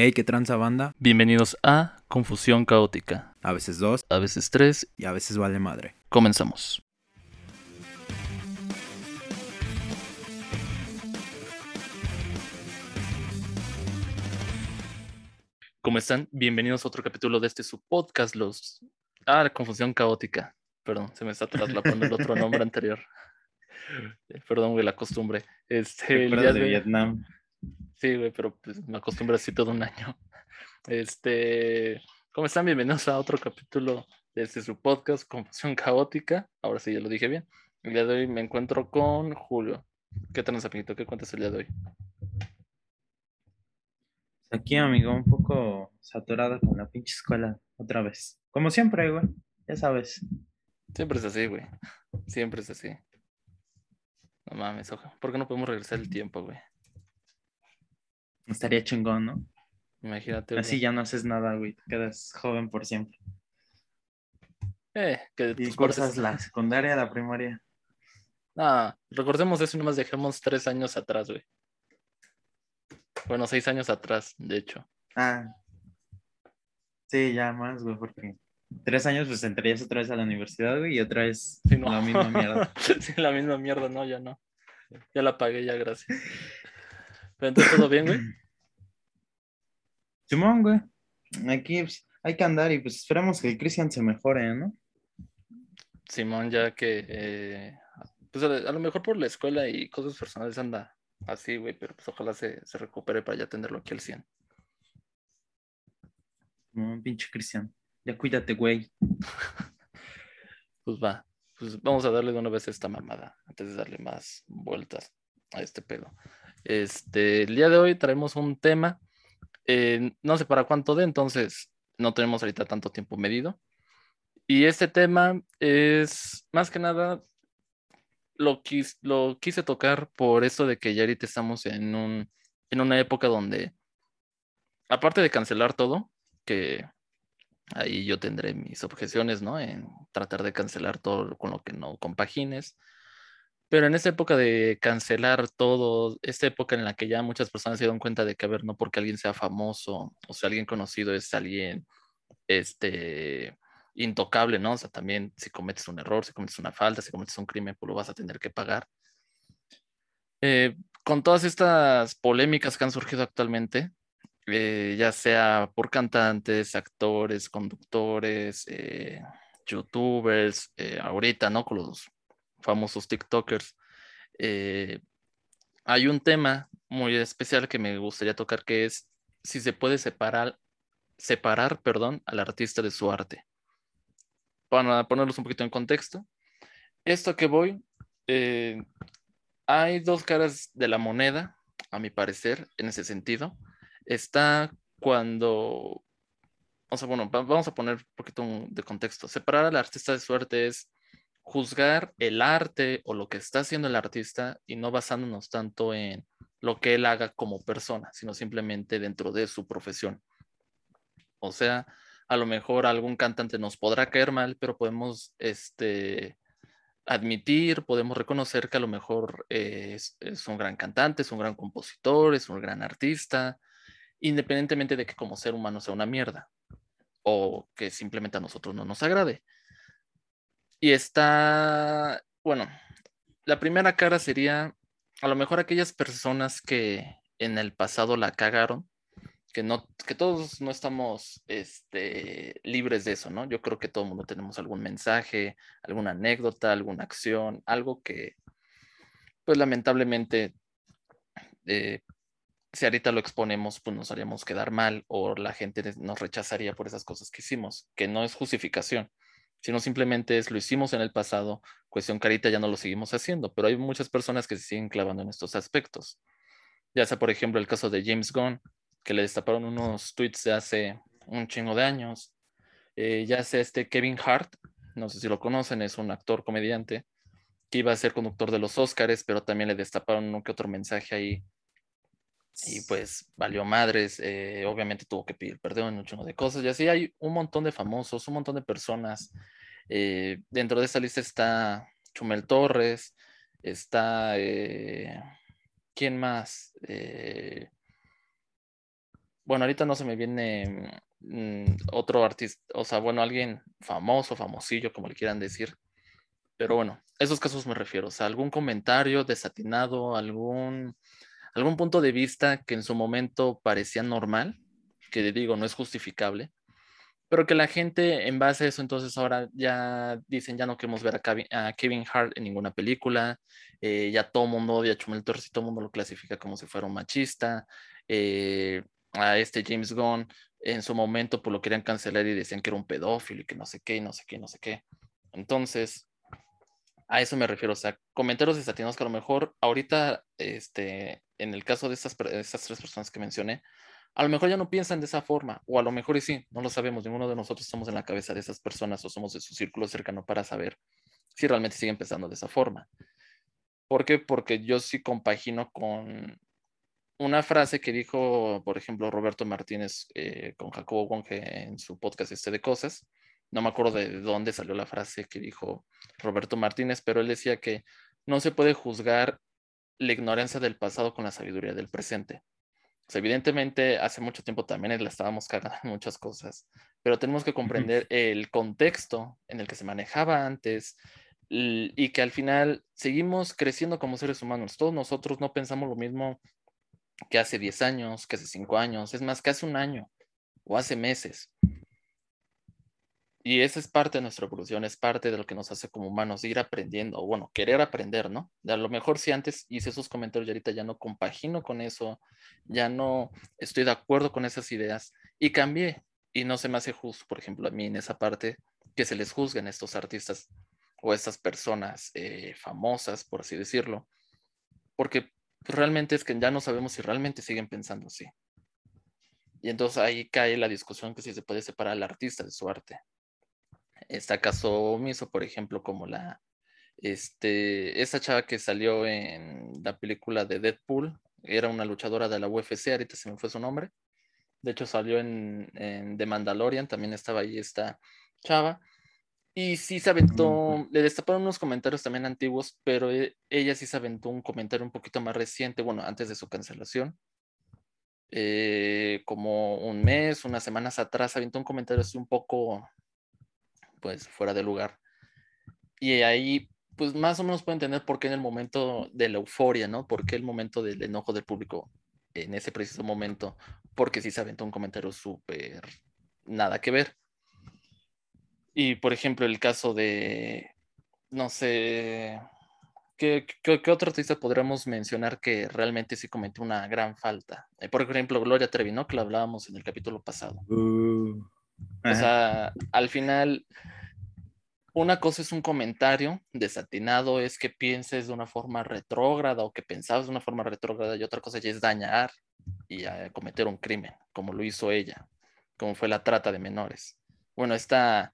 Hey, qué tranza banda. Bienvenidos a Confusión Caótica. A veces dos A veces tres. y a veces vale madre. Comenzamos. ¿Cómo están? Bienvenidos a otro capítulo de este su podcast, los... Ah, Confusión Caótica. Perdón, se me está traslapando el otro nombre anterior. Eh, Perdón, güey, la costumbre. Este, el día de de- Vietnam. Sí, güey, pero pues me acostumbro así todo un año. Este, ¿cómo están? Bienvenidos a otro capítulo de este su podcast, Confusión Caótica. Ahora sí, ya lo dije bien. El día de hoy me encuentro con Julio. ¿Qué tal, amiguito? ¿Qué cuentas el día de hoy? Aquí, amigo, un poco saturado con la pinche escuela otra vez. Como siempre, güey. Ya sabes. Siempre es así, güey. Siempre es así. No mames, ojo. ¿Por qué no podemos regresar el tiempo, güey? Estaría chingón, ¿no? Imagínate. güey. Así ya no haces nada, güey. Te quedas joven por siempre. Eh, que Y cursas la secundaria, la primaria. Ah, recordemos eso y nomás dejemos tres años atrás, güey. Bueno, seis años atrás, de hecho. Ah. Sí, ya más, güey, porque tres años pues entrarías otra vez a la universidad, güey, y otra vez Sí, no. la misma mierda. sí, la misma mierda, no, ya no. Ya la pagué, ya, gracias. Pero entonces, ¿todo bien, güey? Simón, güey. Aquí pues, hay que andar y pues esperamos que Cristian se mejore, ¿no? Simón, ya que, eh, pues a, lo mejor por la escuela y cosas personales anda así, güey, pero pues ojalá se, se recupere para ya tenerlo aquí al 100. No, pinche Cristian. Ya cuídate, güey. Pues va, pues vamos a darle de una vez esta mamada, antes de darle más vueltas a este pedo. Este, el día de hoy traemos un tema, eh, no sé para cuánto de, entonces no tenemos ahorita tanto tiempo medido. Y este tema es más que nada lo, quis- lo quise tocar por esto de que ya ahorita estamos en, un, en una época donde, aparte de cancelar todo, que ahí yo tendré mis objeciones, ¿no? En tratar de cancelar todo con lo que no compagines. Pero en esta época de cancelar todo, esta época en la que ya muchas personas se dieron cuenta de que, a ver, no porque alguien sea famoso o sea alguien conocido es alguien, este, intocable, ¿no? O sea, también si cometes un error, si cometes una falta, si cometes un crimen, pues lo vas a tener que pagar. Eh, con todas estas polémicas que han surgido actualmente, eh, ya sea por cantantes, actores, conductores, eh, youtubers, eh, ahorita, ¿no? Con los famosos TikTokers. eh, hay un tema muy especial que me gustaría tocar que es si se puede separar, separar, perdón, al artista de su arte. Para ponerlos un poquito en contexto, esto que voy, eh, hay dos caras de la moneda, a mi parecer, en ese sentido está cuando, o sea, bueno, va- vamos a poner un poquito de contexto. Separar al artista de suerte es juzgar el arte o lo que está haciendo el artista y no basándonos tanto en lo que él haga como persona, sino simplemente dentro de su profesión. O sea, a lo mejor algún cantante nos podrá caer mal, pero podemos este, admitir, podemos reconocer que a lo mejor es, es un gran cantante, es un gran compositor, es un gran artista, independientemente de que como ser humano sea una mierda o que simplemente a nosotros no nos agrade. Y está, bueno, la primera cara sería a lo mejor aquellas personas que en el pasado la cagaron, que no, que todos no estamos este, libres de eso, ¿no? Yo creo que todo el mundo tenemos algún mensaje, alguna anécdota, alguna acción, algo que, pues lamentablemente, eh, si ahorita lo exponemos, pues nos haríamos quedar mal o la gente nos rechazaría por esas cosas que hicimos, que no es justificación, sino simplemente es lo hicimos en el pasado, cuestión que ahorita ya no lo seguimos haciendo, pero hay muchas personas que se siguen clavando en estos aspectos. Ya sea, por ejemplo, el caso de James Gunn, que le destaparon unos tweets de hace un chingo de años. Eh, ya sea este Kevin Hart, no sé si lo conocen, es un actor comediante que iba a ser conductor de los Oscars, pero también le destaparon uno que otro mensaje ahí y pues valió madres, eh, obviamente tuvo que pedir perdón un chingo de cosas, y así hay un montón de famosos, un montón de personas. eh, dentro de esta lista está Chumel Torres, está, eh, ¿quién más? Eh, bueno, ahorita no se me viene mm, otro artista, o sea, bueno, alguien famoso, famosillo, como le quieran decir. Pero bueno, esos casos me refiero, o sea, algún comentario desatinado, algún, algún punto de vista que en su momento parecía normal, que digo, no es justificable, pero que la gente en base a eso entonces ahora ya dicen ya no queremos ver a Kevin, Hart en ninguna película, eh, ya todo mundo odia a Chumel Torres y todo mundo lo clasifica como si fuera un machista, eh, a este James Gunn en su momento pues lo querían cancelar y decían que era un pedófilo y que no sé qué, y no sé qué, no sé qué. Entonces, a eso me refiero, o sea, comentarios desatinados que a lo mejor ahorita, este, en el caso de estas, tres personas que mencioné, a lo mejor ya no piensan de esa forma, o a lo mejor y sí, no lo sabemos, ninguno de nosotros estamos en la cabeza de esas personas o somos de su círculo cercano para saber si realmente siguen pensando de esa forma. ¿Por qué? Porque yo sí compagino con una frase que dijo, por ejemplo, Roberto Martínez eh, con Jacobo Wonge en su podcast este de cosas. No me acuerdo de dónde salió la frase que dijo Roberto Martínez, pero él decía que no se puede juzgar la ignorancia del pasado con la sabiduría del presente evidentemente, hace mucho tiempo también la estábamos cagando en muchas cosas, pero tenemos que comprender el contexto en el que se manejaba antes y que al final seguimos creciendo como seres humanos. Todos nosotros no pensamos lo mismo que hace 10 años, que hace 5 años, es más, que hace un año o hace meses. Y esa es parte de nuestra evolución, es parte de lo que nos hace como humanos, ir aprendiendo, o bueno, querer aprender, ¿no? A lo mejor si antes hice esos comentarios y ahorita ya no compagino con eso, ya no estoy de acuerdo con esas ideas y cambié. Y no se me hace justo, por ejemplo, a mí en esa parte, que se les juzguen estos artistas o estas personas eh, famosas, por así decirlo, porque realmente es que ya no sabemos si realmente siguen pensando así. Y entonces ahí cae la discusión que si se puede separar al artista de su arte está caso omiso, por ejemplo, como la, este, esa chava que salió en la película de Deadpool, era una luchadora de la UFC, ahorita se me fue su nombre. De hecho, salió en, en The Mandalorian, también estaba ahí esta chava. Y sí se aventó, le destaparon unos comentarios también antiguos, pero e, ella sí se aventó un comentario un poquito más reciente, bueno, antes de su cancelación. Eh, como un mes, unas semanas atrás, aventó un comentario así un poco pues fuera de lugar. Y ahí, pues más o menos pueden entender por qué en el momento de la euforia, ¿no? ¿Por qué el momento del enojo del público en ese preciso momento? Porque sí se aventó un comentario súper nada que ver. Y por ejemplo, el caso de, no sé, ¿qué, qué, otro artista podríamos mencionar que realmente sí cometió una gran falta? Eh, por ejemplo, Gloria Trevi, ¿no? Que lo hablábamos en el capítulo pasado. Uh. O sea, al final, una cosa es un comentario desatinado, es que pienses de una forma retrógrada o que pensabas de una forma retrógrada y otra cosa ya es dañar y cometer un crimen, como lo hizo ella, como fue la trata de menores. Bueno, esta,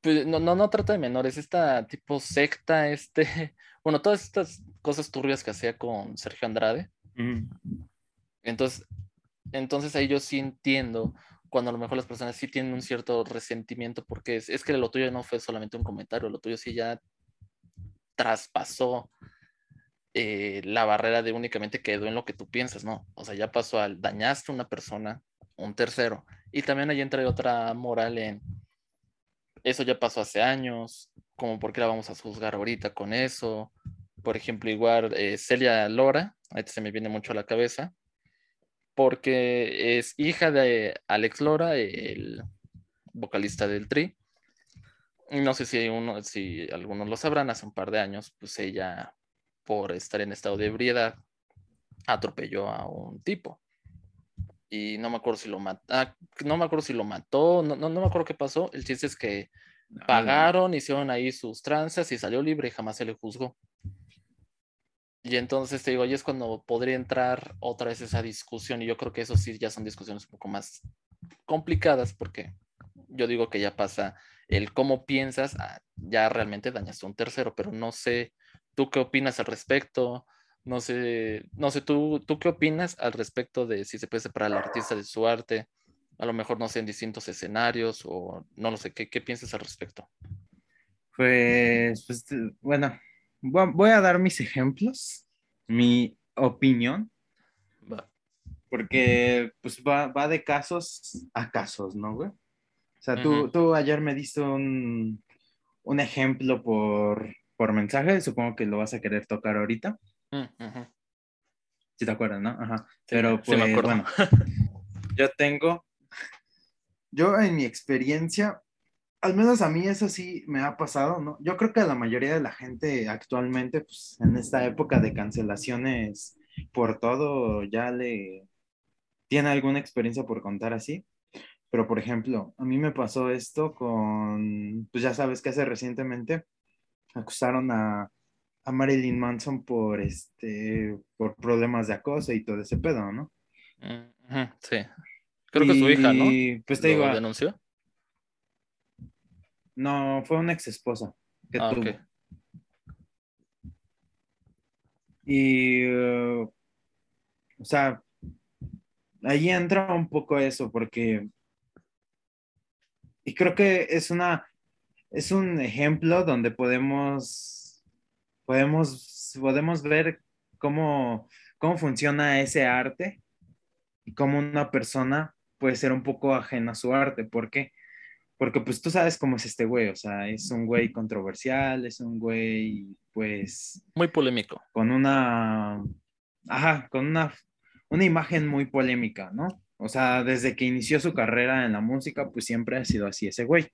pues, no, no, no trata de menores, esta tipo secta, este, bueno, todas estas cosas turbias que hacía con Sergio Andrade. Entonces, entonces ahí yo sí entiendo cuando a lo mejor las personas sí tienen un cierto resentimiento porque es, que lo tuyo no fue solamente un comentario, lo tuyo sí ya traspasó eh, la barrera de únicamente quedó en lo que tú piensas, ¿no? O sea, ya pasó al dañaste a una persona, un tercero. Y también ahí entra otra moral en eso ya pasó hace años, como por qué la vamos a juzgar ahorita con eso. Por ejemplo, igual eh, Celia Lora, ahí se me viene mucho a la cabeza, porque es hija de Alex Lora, el vocalista del Tri. No sé si, uno, si algunos lo sabrán, hace un par de años, pues ella, por estar en estado de ebriedad, atropelló a un tipo. Y no me acuerdo si lo mató, ah, no me acuerdo si lo mató, no, no, me acuerdo qué pasó. El chiste es que pagaron, hicieron ahí sus tranzas y salió libre y jamás se le juzgó. Y entonces te digo, ahí es cuando podría entrar otra vez esa discusión y yo creo que eso sí ya son discusiones un poco más complicadas porque yo digo que ya pasa el cómo piensas, ya realmente dañaste a un tercero, pero no sé, ¿tú qué opinas al respecto? No sé, no sé, ¿tú, ¿tú qué opinas al respecto de si se puede separar al artista de su arte? A lo mejor, no sé, en distintos escenarios o no lo sé, ¿qué, qué piensas al respecto? Pues, pues bueno, voy a dar mis ejemplos, mi opinión. porque pues va, va de casos a casos, ¿no, güey? O sea, tú, tú ayer me diste un, un ejemplo por, por mensaje, supongo que lo vas a querer tocar ahorita, Mm, ujú. si te acuerdas, ¿no? Ajá. Sí, Pero sí pues me acuerdo. bueno, yo tengo, yo en mi experiencia, al menos a mí eso sí me ha pasado, ¿no? Yo creo que a la mayoría de la gente actualmente, pues en esta época de cancelaciones por todo, ya le tiene alguna experiencia por contar así. Pero, por ejemplo, a mí me pasó esto con, pues ya sabes que hace recientemente acusaron a, a Marilyn Manson por, este, por problemas de acoso y todo ese pedo, ¿no? Mm, Sí. Creo que su hija, ¿no? Y pues te ¿Lo digo, denunció? No, fue una ex esposa que Ah, tuvo. Y, eh, o sea, ahí entra un poco eso, porque, y creo que es una, es un ejemplo donde podemos, podemos, podemos ver cómo, cómo funciona ese arte y cómo una persona puede ser un poco ajena a su arte. ¿Por qué? Porque pues tú sabes cómo es este güey, o sea, es un güey controversial, es un güey, pues, Muy polémico. con una, ajá, con una, una imagen muy polémica, ¿no? O sea, desde que inició su carrera en la música, pues siempre ha sido así ese güey.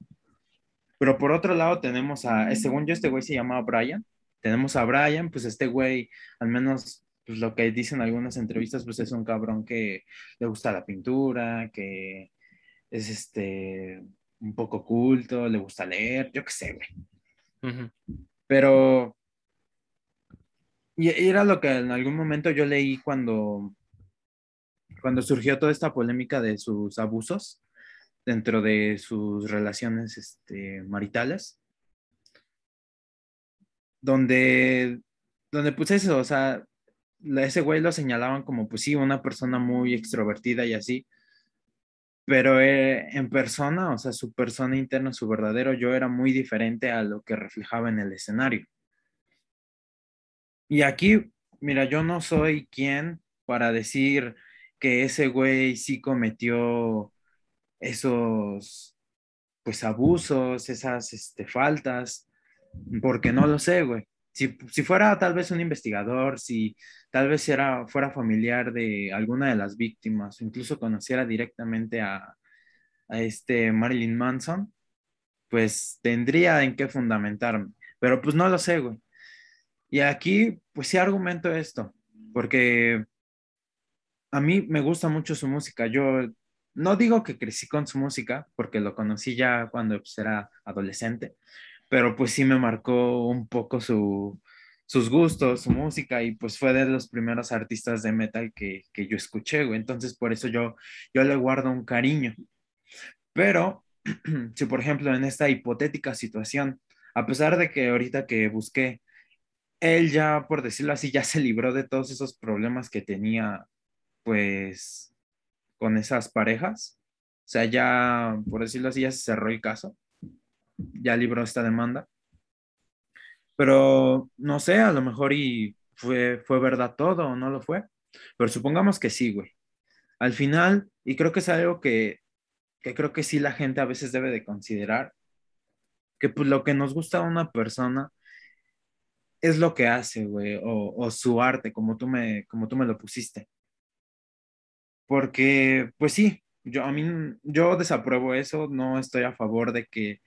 Pero por otro lado tenemos a, eh, según yo, este güey se llama Brian. Tenemos a Brian, pues este güey, al menos pues lo que dicen algunas entrevistas, pues es un cabrón que le gusta la pintura, que es este un poco culto, le gusta leer, yo qué sé, güey. Pero y era lo que en algún momento yo leí cuando, cuando surgió toda esta polémica de sus abusos dentro de sus relaciones este, maritales, donde, donde pues eso, o sea, ese güey lo señalaban como pues sí, una persona muy extrovertida y así, pero eh, en persona, o sea, su persona interna, su verdadero yo era muy diferente a lo que reflejaba en el escenario. Y aquí, mira, yo no soy quien para decir que ese güey sí cometió esos, pues, abusos, esas, este, faltas, porque no lo sé, güey. Si, si fuera tal vez un investigador, si tal vez era, fuera familiar de alguna de las víctimas, o incluso conociera directamente a, a este Marilyn Manson, pues tendría en qué fundamentarme. Pero pues no lo sé, güey. Y aquí, pues sí argumento esto, porque a mí me gusta mucho su música. Yo no digo que crecí con su música, porque lo conocí ya cuando pues, era adolescente, pero pues sí me marcó un poco su, sus gustos, su música, y pues fue de los primeros artistas de metal que, que yo escuché, güey. Entonces, por eso yo, yo le guardo un cariño. Pero, si por ejemplo en esta hipotética situación, a pesar de que ahorita que busqué, él ya, por decirlo así, ya se libró de todos esos problemas que tenía, pues, con esas parejas. O sea, ya, por decirlo así, ya se cerró el caso. Ya libró esta demanda. Pero, no sé, a lo mejor y fue, fue verdad todo o no lo fue. Pero supongamos que sí, güey. Al final, y creo que es algo que, que creo que sí la gente a veces debe de considerar, que pues lo que nos gusta a una persona es lo que hace, güey, o, su arte, como tú, me, como tú me lo pusiste. Porque, pues sí, yo a mí, yo desapruebo eso, no estoy a favor de que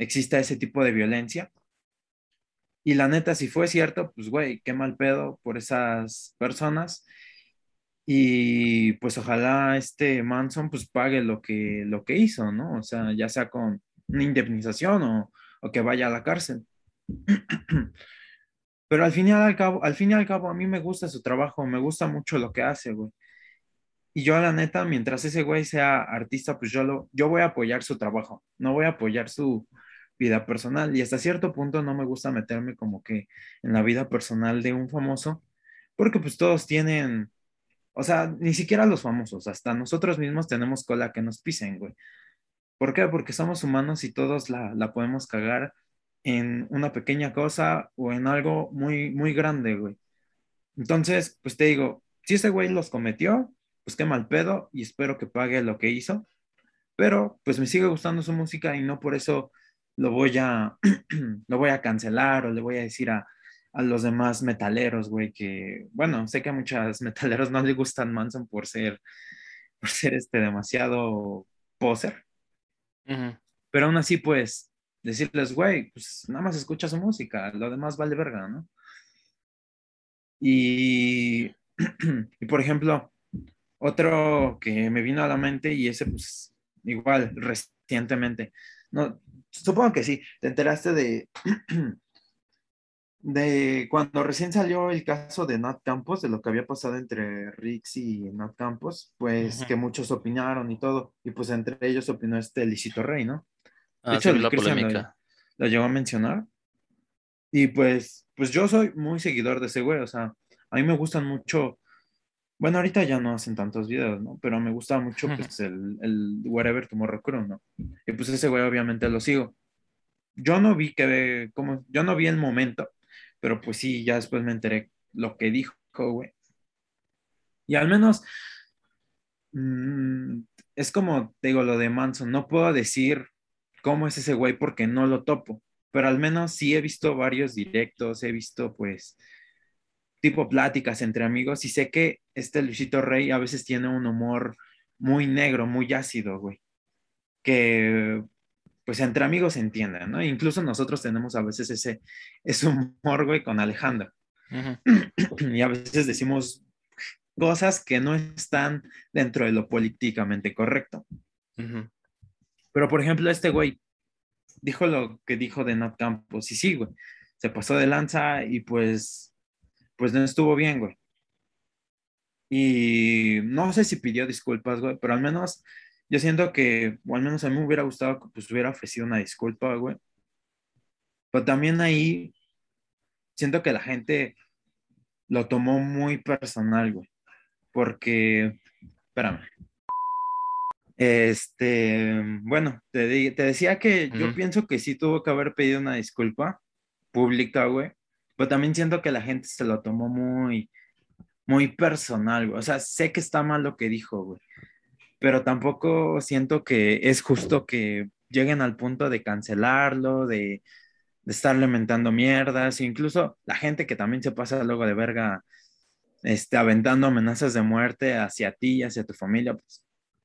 exista ese tipo de violencia. Y la neta, si fue cierto, pues güey, qué mal pedo por esas personas. Y pues ojalá este Manson pues pague lo que, lo que hizo, ¿no? O sea, ya sea con una indemnización o, o que vaya a la cárcel. Pero al fin y al cabo, al fin y al cabo, a mí me gusta su trabajo, me gusta mucho lo que hace, güey. Y yo, la neta, mientras ese güey sea artista, pues yo, lo, yo voy a apoyar su trabajo, no voy a apoyar su vida personal. Y hasta cierto punto no me gusta meterme como que en la vida personal de un famoso, porque pues todos tienen, o sea, ni siquiera los famosos, hasta nosotros mismos tenemos cola que nos pisen, güey. ¿Por qué? Porque somos humanos y todos la, la podemos cagar en una pequeña cosa o en algo muy, muy grande, güey. Entonces, pues te digo, si ese güey los cometió, pues qué mal pedo y espero que pague lo que hizo. Pero pues me sigue gustando su música y no por eso lo voy a, lo voy a cancelar o le voy a decir a, a los demás metaleros, güey, que, bueno, sé que a muchos metaleros no les gustan Manson por ser, por ser este demasiado poser, pero aún así, pues, decirles, güey, pues nada más escucha su música, lo demás vale verga, ¿no? Y, y por ejemplo, otro que me vino a la mente y ese, pues, igual, recientemente, no, supongo que sí, te enteraste de, de cuando recién salió el caso de Nat Campos, de lo que había pasado entre Rix y Nat Campos, pues Ujú. que muchos opinaron y todo, y pues entre ellos opinó este Licito Rey, ¿no? Ah, De hecho, la lo- polémica. lo llegó a mencionar. Y pues, pues yo soy muy seguidor de ese güey, o sea, a mí me gustan mucho, bueno, ahorita ya no hacen tantos videos, ¿no? Pero me gusta mucho pues el, el Wherever Tomorrow Crew, ¿no? Y pues ese güey obviamente lo sigo. Yo no vi que, como, yo no vi el momento, pero pues sí, ya después me enteré lo que dijo, güey. Y al menos, mm, es como, te digo, lo de Manson, no puedo decir cómo es ese güey porque no lo topo, pero al menos sí he visto varios directos, he visto pues tipo pláticas entre amigos y sé que este Luisito Rey a veces tiene un humor muy negro, muy ácido, güey, que pues entre amigos se entienden, ¿no? Incluso nosotros tenemos a veces ese, ese humor, güey, con Alejandro y a veces decimos cosas que no están dentro de lo políticamente correcto. Pero, por ejemplo, este güey dijo lo que dijo de Nat Campos y sí, güey, se pasó de lanza y pues, pues no estuvo bien, güey. Y no sé si pidió disculpas, güey, pero al menos yo siento que, o al menos a mí me hubiera gustado que pues hubiera ofrecido una disculpa, güey. Pero también ahí siento que la gente lo tomó muy personal, güey. Porque, espérame. Este, bueno, te, te decía que yo pienso que sí tuvo que haber pedido una disculpa pública, güey. Pero también siento que la gente se lo tomó muy, muy personal, güey. O sea, sé que está mal lo que dijo, güey. Pero tampoco siento que es justo que lleguen al punto de cancelarlo, de, de estar lamentando mierdas, incluso la gente que también se pasa luego de verga, este, aventando amenazas de muerte hacia ti hacia tu familia, pues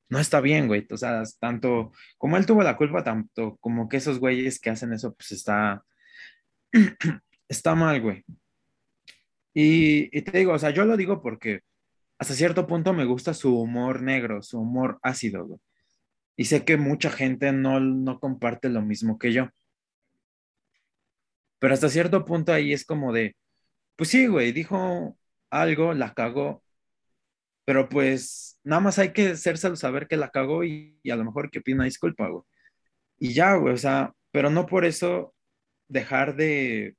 no está bien, güey. O sea, tanto como él tuvo la culpa, tanto como que esos güeyes que hacen eso, pues está, está mal, güey. Y, y te digo, o sea, yo lo digo porque hasta cierto punto me gusta su humor negro, su humor ácido, güey. Y sé que mucha gente no, no comparte lo mismo que yo. Pero hasta cierto punto ahí es como de, pues sí, güey, dijo algo, la cagó, pero pues nada más hay que hacérselo saber que la cagó y, a lo mejor que pida una disculpa, güey. Y ya, güey, o sea, pero no por eso dejar de,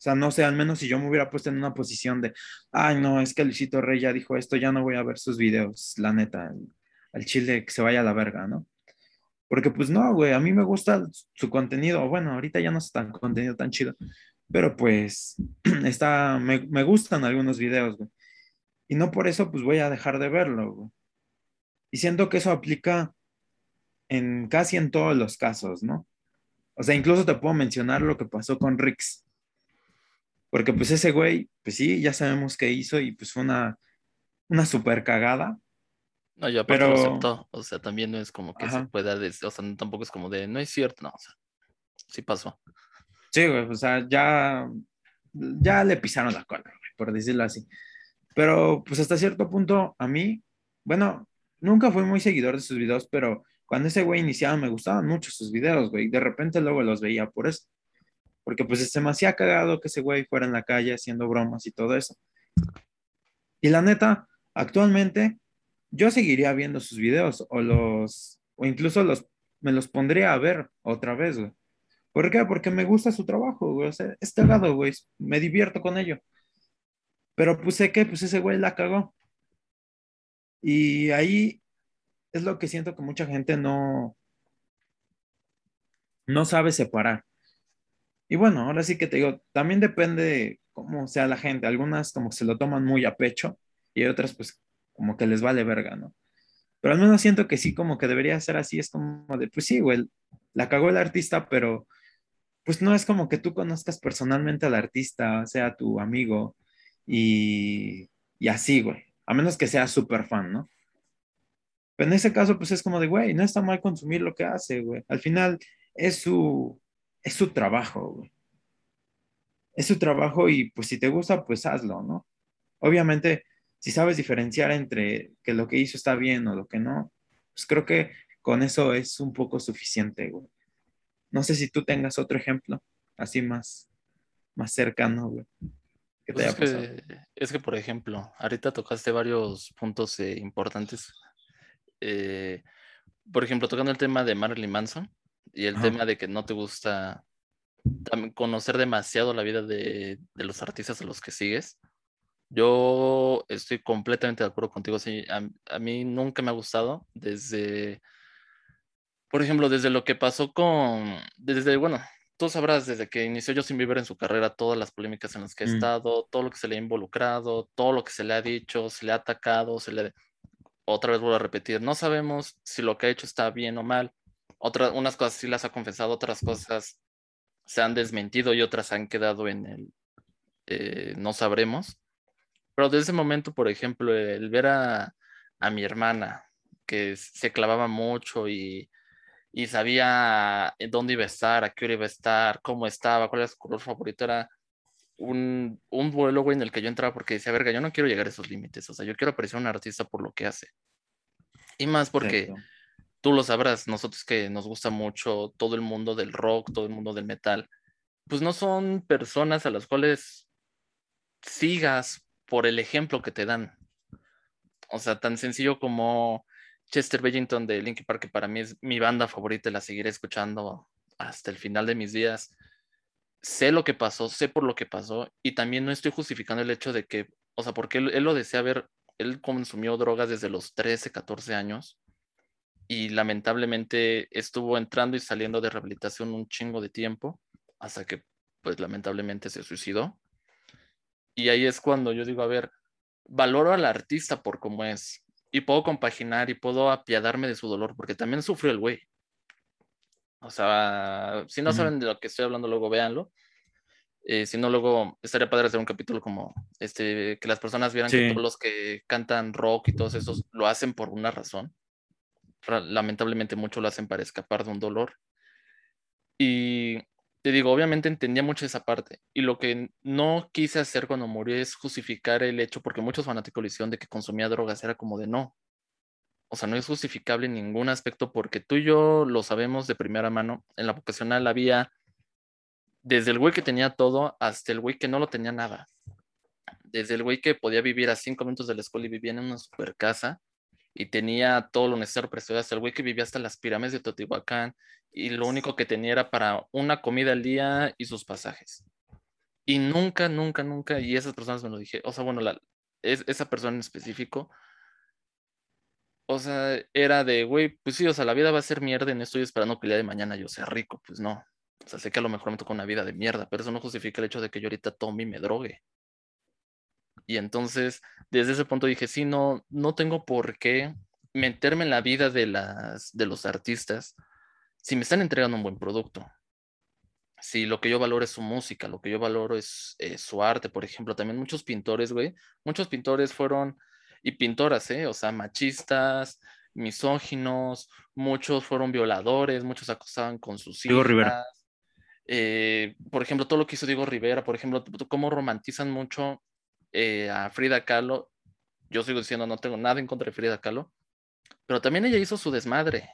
o sea, no sé, al menos si yo me hubiera puesto en una posición de, ay, no, es que Luisito Rey ya dijo esto, ya no voy a ver sus videos, la neta, al, chile que se vaya a la verga, ¿no? Porque pues no, güey, a mí me gusta su contenido, bueno, ahorita ya no es tan contenido tan chido, pero pues está, me, me gustan algunos videos, güey. Y no por eso pues voy a dejar de verlo, güey. Y siento que eso aplica en casi en todos los casos, ¿no? O sea, incluso te puedo mencionar lo que pasó con Rix. Porque pues ese güey, pues sí, ya sabemos qué hizo y pues fue una, una super cagada. No, yo aparte Pero- lo aceptó. O sea, también no es como que se Ajá. pueda decir, o sea, no- tampoco es como de, no es cierto, no, o sea, sí pasó. Sí, güey, o sea, ya, ya le pisaron la cola, güey, por decirlo así. Pero pues hasta cierto punto a mí, bueno, nunca fui muy seguidor de sus videos, pero cuando ese güey iniciaba me gustaban mucho sus videos, güey. De repente luego los veía por eso. Porque pues se me cagado que ese güey fuera en la calle haciendo bromas y todo eso. Y la neta, actualmente yo seguiría viendo sus videos o los, o incluso los, me los pondría a ver otra vez, güey. ¿Por qué? Porque me gusta su trabajo, güey. O sea, es cagado, güey. Me divierto con ello. Pero pues sé que pues ese güey la cagó. Y ahí es lo que siento que mucha gente no, no sabe separar. Y bueno, ahora sí que te digo, también depende de cómo sea la gente. Algunas como que se lo toman muy a pecho y otras pues como que les vale verga, ¿no? Pero al menos siento que sí, como que debería ser así, es como de, pues sí, güey, la cagó el artista, pero pues no es como que tú conozcas personalmente al artista, sea tu amigo, y, y así, güey, a menos que sea súper fan, ¿no? Pero en ese caso, pues es como de, güey, no está mal consumir lo que hace, güey. Al final es su, es su trabajo, güey. Es su trabajo y pues si te gusta, pues hazlo, ¿no? Obviamente, si sabes diferenciar entre que lo que hizo está bien o lo que no, pues creo que con eso es un poco suficiente, güey. No sé si tú tengas otro ejemplo, así más, más cercano, güey. Que te pues haya es, que, es, que, por ejemplo, ahorita tocaste varios puntos eh, importantes. Eh, por ejemplo, tocando el tema de Marilyn Manson y el tema de que no te gusta conocer demasiado la vida de, de, los artistas a los que sigues. Yo estoy completamente de acuerdo contigo. Sí, a, a, mí nunca me ha gustado desde, por ejemplo, desde lo que pasó con, desde, bueno, tú sabrás, desde que inició Justin Bieber en su carrera, todas las polémicas en las que ha mm. estado, todo lo que se le ha involucrado, todo lo que se le ha dicho, se le ha atacado, se le... Otra vez vuelvo a repetir, no sabemos si lo que ha hecho está bien o mal. Otras, unas cosas sí las ha confesado, otras cosas se han desmentido y otras han quedado en el eh, no sabremos. Pero desde ese momento, por ejemplo, el ver a, mi hermana, que se clavaba mucho y, sabía dónde iba a estar, a qué hora iba a estar, cómo estaba, cuál era su color favorito, era un, un vuelo, güey, en el que yo entraba porque decía, verga, yo no quiero llegar a esos límites, o sea, yo quiero apreciar a un artista por lo que hace. Y más porque tú lo sabrás, nosotros que nos gusta mucho todo el mundo del rock, todo el mundo del metal, pues no son personas a las cuales sigas por el ejemplo que te dan. O sea, tan sencillo como Chester Bennington de Linkin Park, que para mí es mi banda favorita la seguiré escuchando hasta el final de mis días. Sé lo que pasó, sé por lo que pasó y también no estoy justificando el hecho de que, o sea, porque él, lo desea ver, él consumió drogas desde los 13, 14 años y lamentablemente estuvo entrando y saliendo de rehabilitación un chingo de tiempo hasta que pues lamentablemente se suicidó. Y ahí es cuando yo digo, a ver, valoro al artista por cómo es y puedo compaginar y puedo apiadarme de su dolor porque también sufrió el güey. O sea, si no saben de lo que estoy hablando, luego véanlo. Eh, si no, luego estaría padre hacer un capítulo como este, que las personas vieran que todos los que cantan rock y todos esos lo hacen por una razón. Lamentablemente muchos lo hacen para escapar de un dolor. Y te digo, obviamente entendía mucho esa parte. Y lo que no quise hacer cuando murió es justificar el hecho, porque muchos fanáticos le hicieron de que consumía drogas, era como de no. O sea, no es justificable en ningún aspecto porque tú y yo lo sabemos de primera mano. En la vocacional había desde el güey que tenía todo hasta el güey que no lo tenía nada. Desde el güey que podía vivir a cinco minutos de la escuela y vivía en una super casa y tenía todo lo necesario para estudiar, hasta el güey que vivía hasta las pirámides de Teotihuacán y lo único que tenía era para una comida al día y sus pasajes. Y nunca, nunca, nunca, y esas personas me lo dije, o sea, bueno, la, es, esa persona en específico, o sea, era de, güey, pues sí, o sea, la vida va a ser mierda y no estoy esperando que el día de mañana yo sea rico, pues no. O sea, sé que a lo mejor me toca una vida de mierda, pero eso no justifica el hecho de que yo ahorita tome y me drogue. Y entonces, desde ese punto dije, sí, no, no tengo por qué meterme en la vida de, las, de los artistas si me están entregando un buen producto. Si lo que yo valoro es su música, lo que yo valoro es su arte, por ejemplo, también muchos pintores, güey, muchos pintores fueron, y pintoras, ¿eh? O sea, machistas, misóginos, muchos fueron violadores, muchos acosaban con sus hijas. Rivera. Eh, por ejemplo, todo lo que hizo Diego Rivera, por ejemplo, cómo romantizan mucho eh, a Frida Kahlo. Yo sigo diciendo, no tengo nada en contra de Frida Kahlo, pero también ella hizo su desmadre.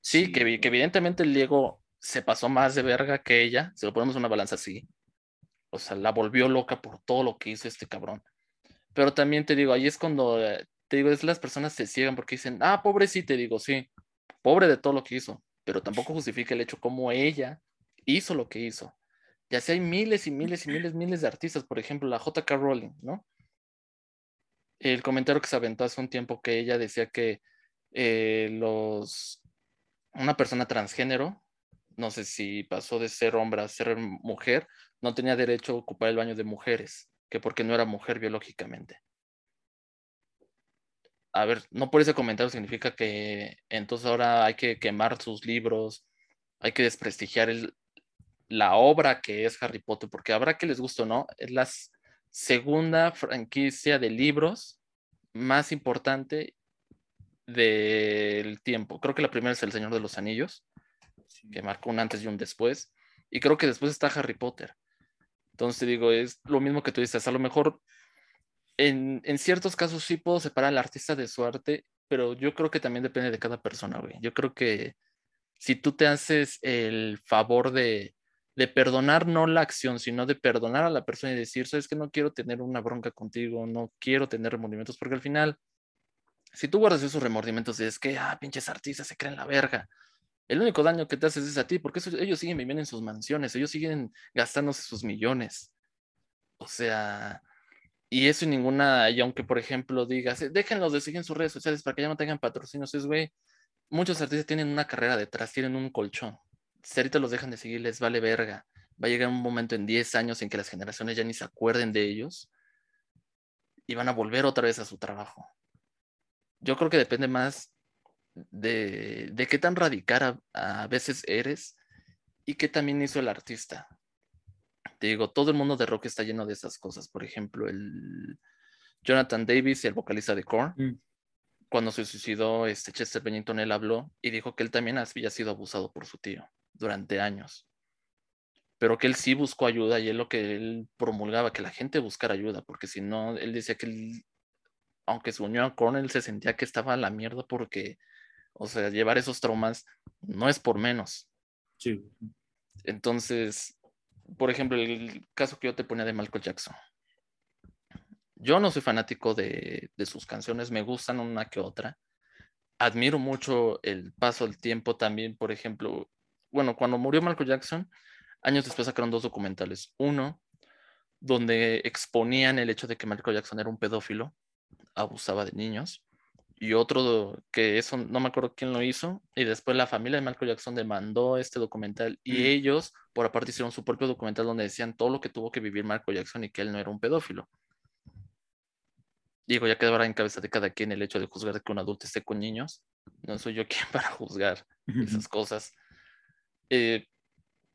Sí, Que, que, evidentemente el Diego se pasó más de verga que ella, si lo ponemos en una balanza así. O sea, la volvió loca por todo lo que hizo este cabrón. Pero también te digo, ahí es cuando, eh, te digo, es las personas se ciegan porque dicen, ah, pobre sí, te digo, sí, pobre de todo lo que hizo, pero tampoco justifica el hecho como ella hizo lo que hizo. Y así hay miles y miles y miles, miles de artistas, por ejemplo, la JK Rowling, ¿no? El comentario que se aventó hace un tiempo que ella decía que eh, los, una persona transgénero, no sé si pasó de ser hombre a ser mujer, no tenía derecho a ocupar el baño de mujeres, que porque no era mujer biológicamente. a ver, no por ese comentario significa que entonces ahora hay que quemar sus libros, hay que desprestigiar el, la obra que es Harry Potter, porque habrá que les guste o no, es la segunda franquicia de libros más importante del tiempo. Creo que la primera es El Señor de los Anillos, que marcó un antes y un después, y creo que después está Harry Potter. Entonces digo, es lo mismo que tú dices, a lo mejor en, en ciertos casos sí puedo separar al artista de su arte, pero yo creo que también depende de cada persona, güey. Yo creo que si tú te haces el favor de, de perdonar no la acción, sino de perdonar a la persona y decir, sabes que no quiero tener una bronca contigo, no quiero tener remordimientos, porque al final, si tú guardas esos remordimientos y es que, ah, pinches artistas se creen la verga, el único daño que te haces es a ti, porque ellos siguen viviendo en sus mansiones, ellos siguen gastándose sus millones. O sea, y eso y ninguna, y aunque por ejemplo digas, eh, déjenlos de seguir en sus redes sociales para que ya no tengan patrocinios, es güey, muchos artistas tienen una carrera detrás, tienen un colchón. Si ahorita los dejan de seguir, les vale verga. Va a llegar un momento en 10 años en que las generaciones ya ni se acuerden de ellos y van a volver otra vez a su trabajo. Yo creo que depende más de, de qué tan radical a, a veces eres y qué también hizo el artista. Te digo, todo el mundo de rock está lleno de esas cosas. Por ejemplo, el Jonathan Davis, el vocalista de Korn, Mm. cuando se suicidó, este Chester Bennington, él habló y dijo que él también había sido abusado por su tío durante años. Pero que él sí buscó ayuda y es lo que él promulgaba, que la gente buscara ayuda, porque si no, él decía que él, aunque se unió a Korn, él se sentía que estaba a la mierda porque, o sea, llevar esos traumas no es por menos. Sí. Entonces, por ejemplo, el caso que yo te ponía de Michael Jackson. Yo no soy fanático de, de, sus canciones, me gustan una que otra. Admiro mucho el paso del tiempo también, por ejemplo, bueno, cuando murió Michael Jackson, años después sacaron dos documentales. Uno, donde exponían el hecho de que Michael Jackson era un pedófilo, abusaba de niños. Y otro que eso no me acuerdo quién lo hizo. Y después la familia de Michael Jackson demandó este documental. Y Mm. ellos, por aparte, hicieron su propio documental donde decían todo lo que tuvo que vivir Michael Jackson y que él no era un pedófilo. Digo, ya quedará en cabeza de cada quien el hecho de juzgar que un adulto esté con niños. No soy yo quien para juzgar esas cosas. Eh,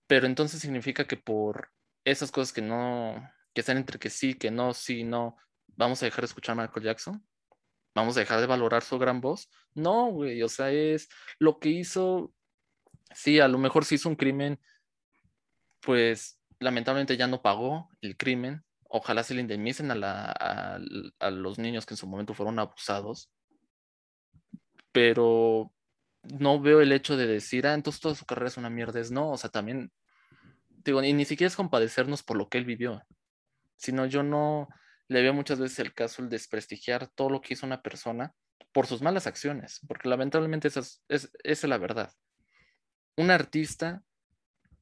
pero entonces significa que por esas cosas que no, que están entre que sí, que no, sí, no, vamos a dejar de escuchar a Michael Jackson. Vamos a dejar de valorar su gran voz. No, güey, o sea, es lo que hizo. Sí, a lo mejor sí hizo un crimen, pues lamentablemente ya no pagó el crimen. Ojalá se le indemnicen a, la, a, a los niños que en su momento fueron abusados. Pero no veo el hecho de decir, ah, entonces toda su carrera es una mierda. Es no, o sea, también, digo, y ni siquiera es compadecernos por lo que él vivió, sino yo no le veo muchas veces el caso el desprestigiar todo lo que hizo una persona por sus malas acciones, porque lamentablemente esa es, es, esa es la verdad. Un artista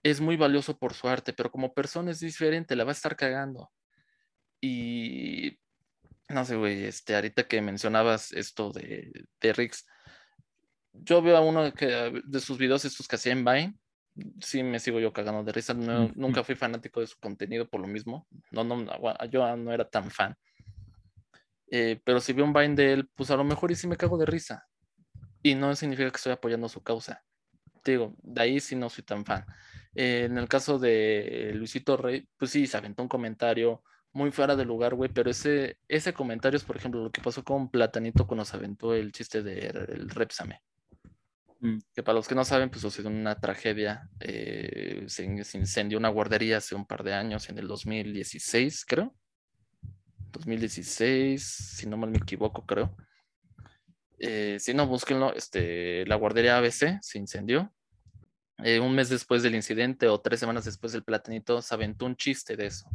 es muy valioso por su arte, pero como persona es diferente, la va a estar cagando. Y no sé, güey, este, ahorita que mencionabas esto de, de Rix, yo veo a uno de, que, de sus videos, estos que hacía en Vine, sí me sigo yo cagando de risa. No, mm. Nunca fui fanático de su contenido por lo mismo. No, no, yo no era tan fan. Eh, pero si veo un Vine de él, pues a lo mejor y sí me cago de risa. Y no significa que estoy apoyando su causa. Te digo, de ahí sí no soy tan fan. Eh, en el caso de Luisito Rey, pues sí, se aventó un comentario muy fuera de lugar, güey, pero ese, ese comentario es, por ejemplo, lo que pasó con Platanito cuando se aventó el chiste del de, Repsame. Que para los que no saben, pues sucedió una tragedia. Eh, se, se, incendió una guardería hace un par de años, en el 2016, creo. 2016, si no mal me equivoco, creo. Eh, si no, búsquenlo. Este, la guardería ABC se incendió. Eh, un mes después del incidente o tres semanas después del platanito, se aventó un chiste de eso.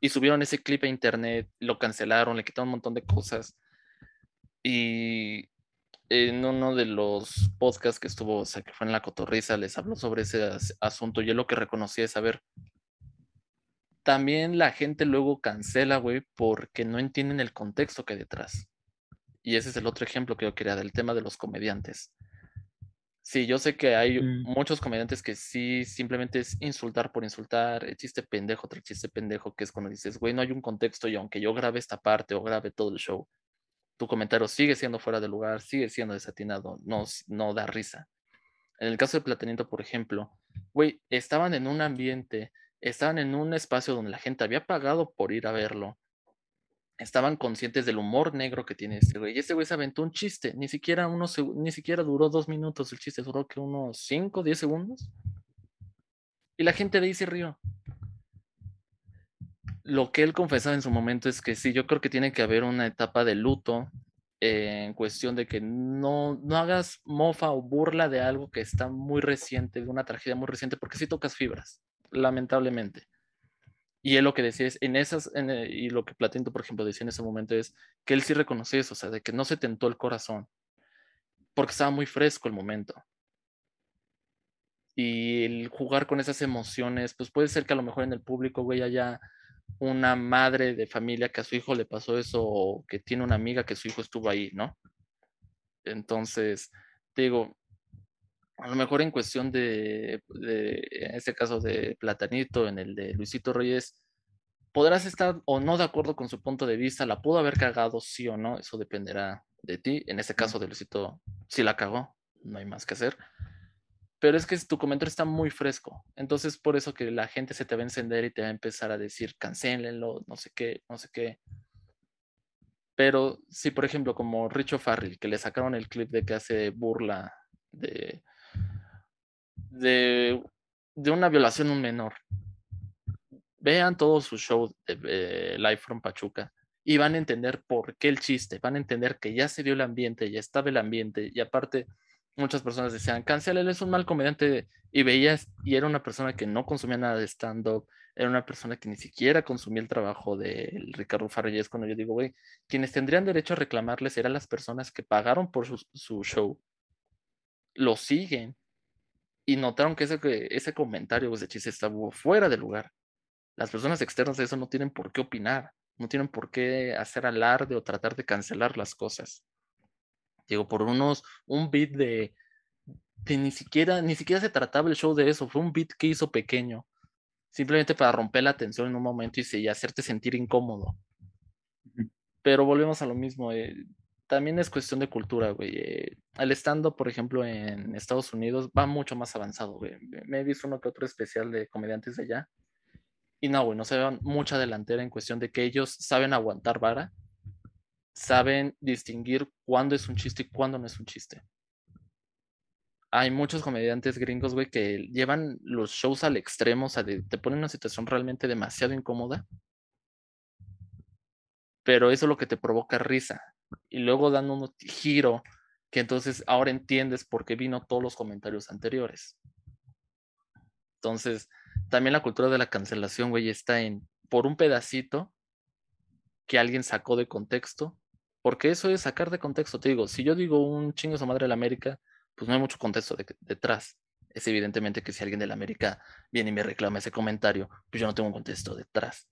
Y subieron ese clip a internet, lo cancelaron, le quitaron un montón de cosas. Y en uno de los podcasts que estuvo, o sea, que fue en la cotorriza, les habló sobre ese asunto y él lo que reconocía es, a ver, también la gente luego cancela, güey, porque no entienden el contexto que hay detrás. Y ese es el otro ejemplo que yo quería del tema de los comediantes. Sí, yo sé que hay mm. muchos comediantes que sí simplemente es insultar por insultar, el chiste pendejo, otro chiste pendejo, que es cuando dices, güey, no hay un contexto y aunque yo grabe esta parte o grabe todo el show, tu comentario sigue siendo fuera de lugar, sigue siendo desatinado, no, no da risa. En el caso de Platanito, por ejemplo, güey, estaban en un ambiente, estaban en un espacio donde la gente había pagado por ir a verlo. Estaban conscientes del humor negro que tiene este güey. Y este güey se aventó un chiste. Ni siquiera, unos, ni siquiera duró dos minutos el chiste. Duró que unos cinco, diez segundos. Y la gente de ahí se rió. Lo que él confesaba en su momento es que sí, yo creo que tiene que haber una etapa de luto eh, en cuestión de que no, no hagas mofa o burla de algo que está muy reciente, de una tragedia muy reciente, porque sí tocas fibras, lamentablemente. Y él lo que decía es, en esas, eh, y lo que Platinto, por ejemplo, decía en ese momento es que él sí reconoce eso, o sea, de que no se tentó el corazón, porque estaba muy fresco el momento y el jugar con esas emociones, pues puede ser que a lo mejor en el público, güey, haya una madre de familia que a su hijo le pasó eso o que tiene una amiga que su hijo estuvo ahí, ¿no? Entonces, te digo, a lo mejor en cuestión de, en este caso de Platanito, en el de Luisito Reyes, podrás estar o no de acuerdo con su punto de vista, la pudo haber cagado sí o no, eso dependerá de ti. En este caso de Luisito, sí la cagó, no hay más que hacer pero es que tu comentario está muy fresco. Entonces, por eso que la gente se te va a encender y te va a empezar a decir, cancelenlo, no sé qué, no sé qué. Pero si, por ejemplo, como Richo Farrell, que le sacaron el clip de que hace burla de, de, una violación a un menor, vean todo su show de Live from Pachuca y van a entender por qué el chiste, van a entender que ya se dio el ambiente, ya estaba el ambiente y aparte muchas personas decían, Cancel, él es un mal comediante, y veías, y era una persona que no consumía nada de stand-up, era una persona que ni siquiera consumía el trabajo de Ricardo Farrell, cuando yo digo, güey, quienes tendrían derecho a reclamarles eran las personas que pagaron por su, show, lo siguen, y notaron que ese, ese comentario, ese chiste estaba fuera de lugar. Las personas externas de eso no tienen por qué opinar, no tienen por qué hacer alarde o tratar de cancelar las cosas. Digo, por unos, un beat de, de ni siquiera, ni siquiera se trataba el show de eso, fue un beat que hizo pequeño, simplemente para romper la tensión en un momento y, hacerte sentir incómodo. Pero volvemos a lo mismo, eh, también es cuestión de cultura, güey. Eh, el estando, por ejemplo, en Estados Unidos va mucho más avanzado, güey. Me he visto uno que otro especial de comediantes de allá. Y no, güey, no se ve mucha delantera en cuestión de que ellos saben aguantar vara saben distinguir cuándo es un chiste y cuándo no es un chiste. Hay muchos comediantes gringos, güey, que llevan los shows al extremo, o sea, te ponen en una situación realmente demasiado incómoda. Pero eso es lo que te provoca risa. Y luego dan un giro que entonces ahora entiendes por qué vino todos los comentarios anteriores. Entonces, también la cultura de la cancelación, güey, está en por un pedacito que alguien sacó de contexto porque eso es sacar de contexto. Te digo, si yo digo un chingo su madre de la América, pues no hay mucho contexto detrás. Es evidentemente que si alguien de la América viene y me reclama ese comentario, pues yo no tengo un contexto detrás.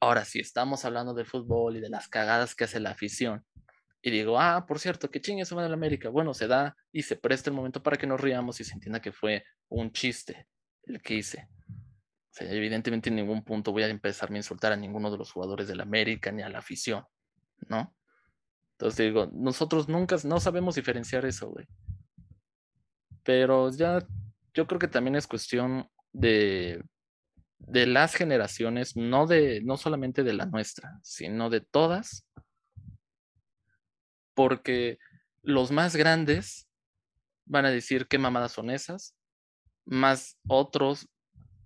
Ahora, si estamos hablando del fútbol y de las cagadas que hace la afición, y digo, ah, por cierto, que chingue su madre de la América, bueno, se da y se presta el momento para que nos riamos y se entienda que fue un chiste el que hice. O sea, evidentemente en ningún punto voy a empezarme a insultar a ninguno de los jugadores de la América ni a la afición, ¿no? Entonces digo, nosotros nunca, no sabemos diferenciar eso, güey. Pero ya, yo creo que también es cuestión de, de las generaciones, no de, no solamente de la nuestra, sino de todas. Porque los más grandes van a decir qué mamadas son esas, más otros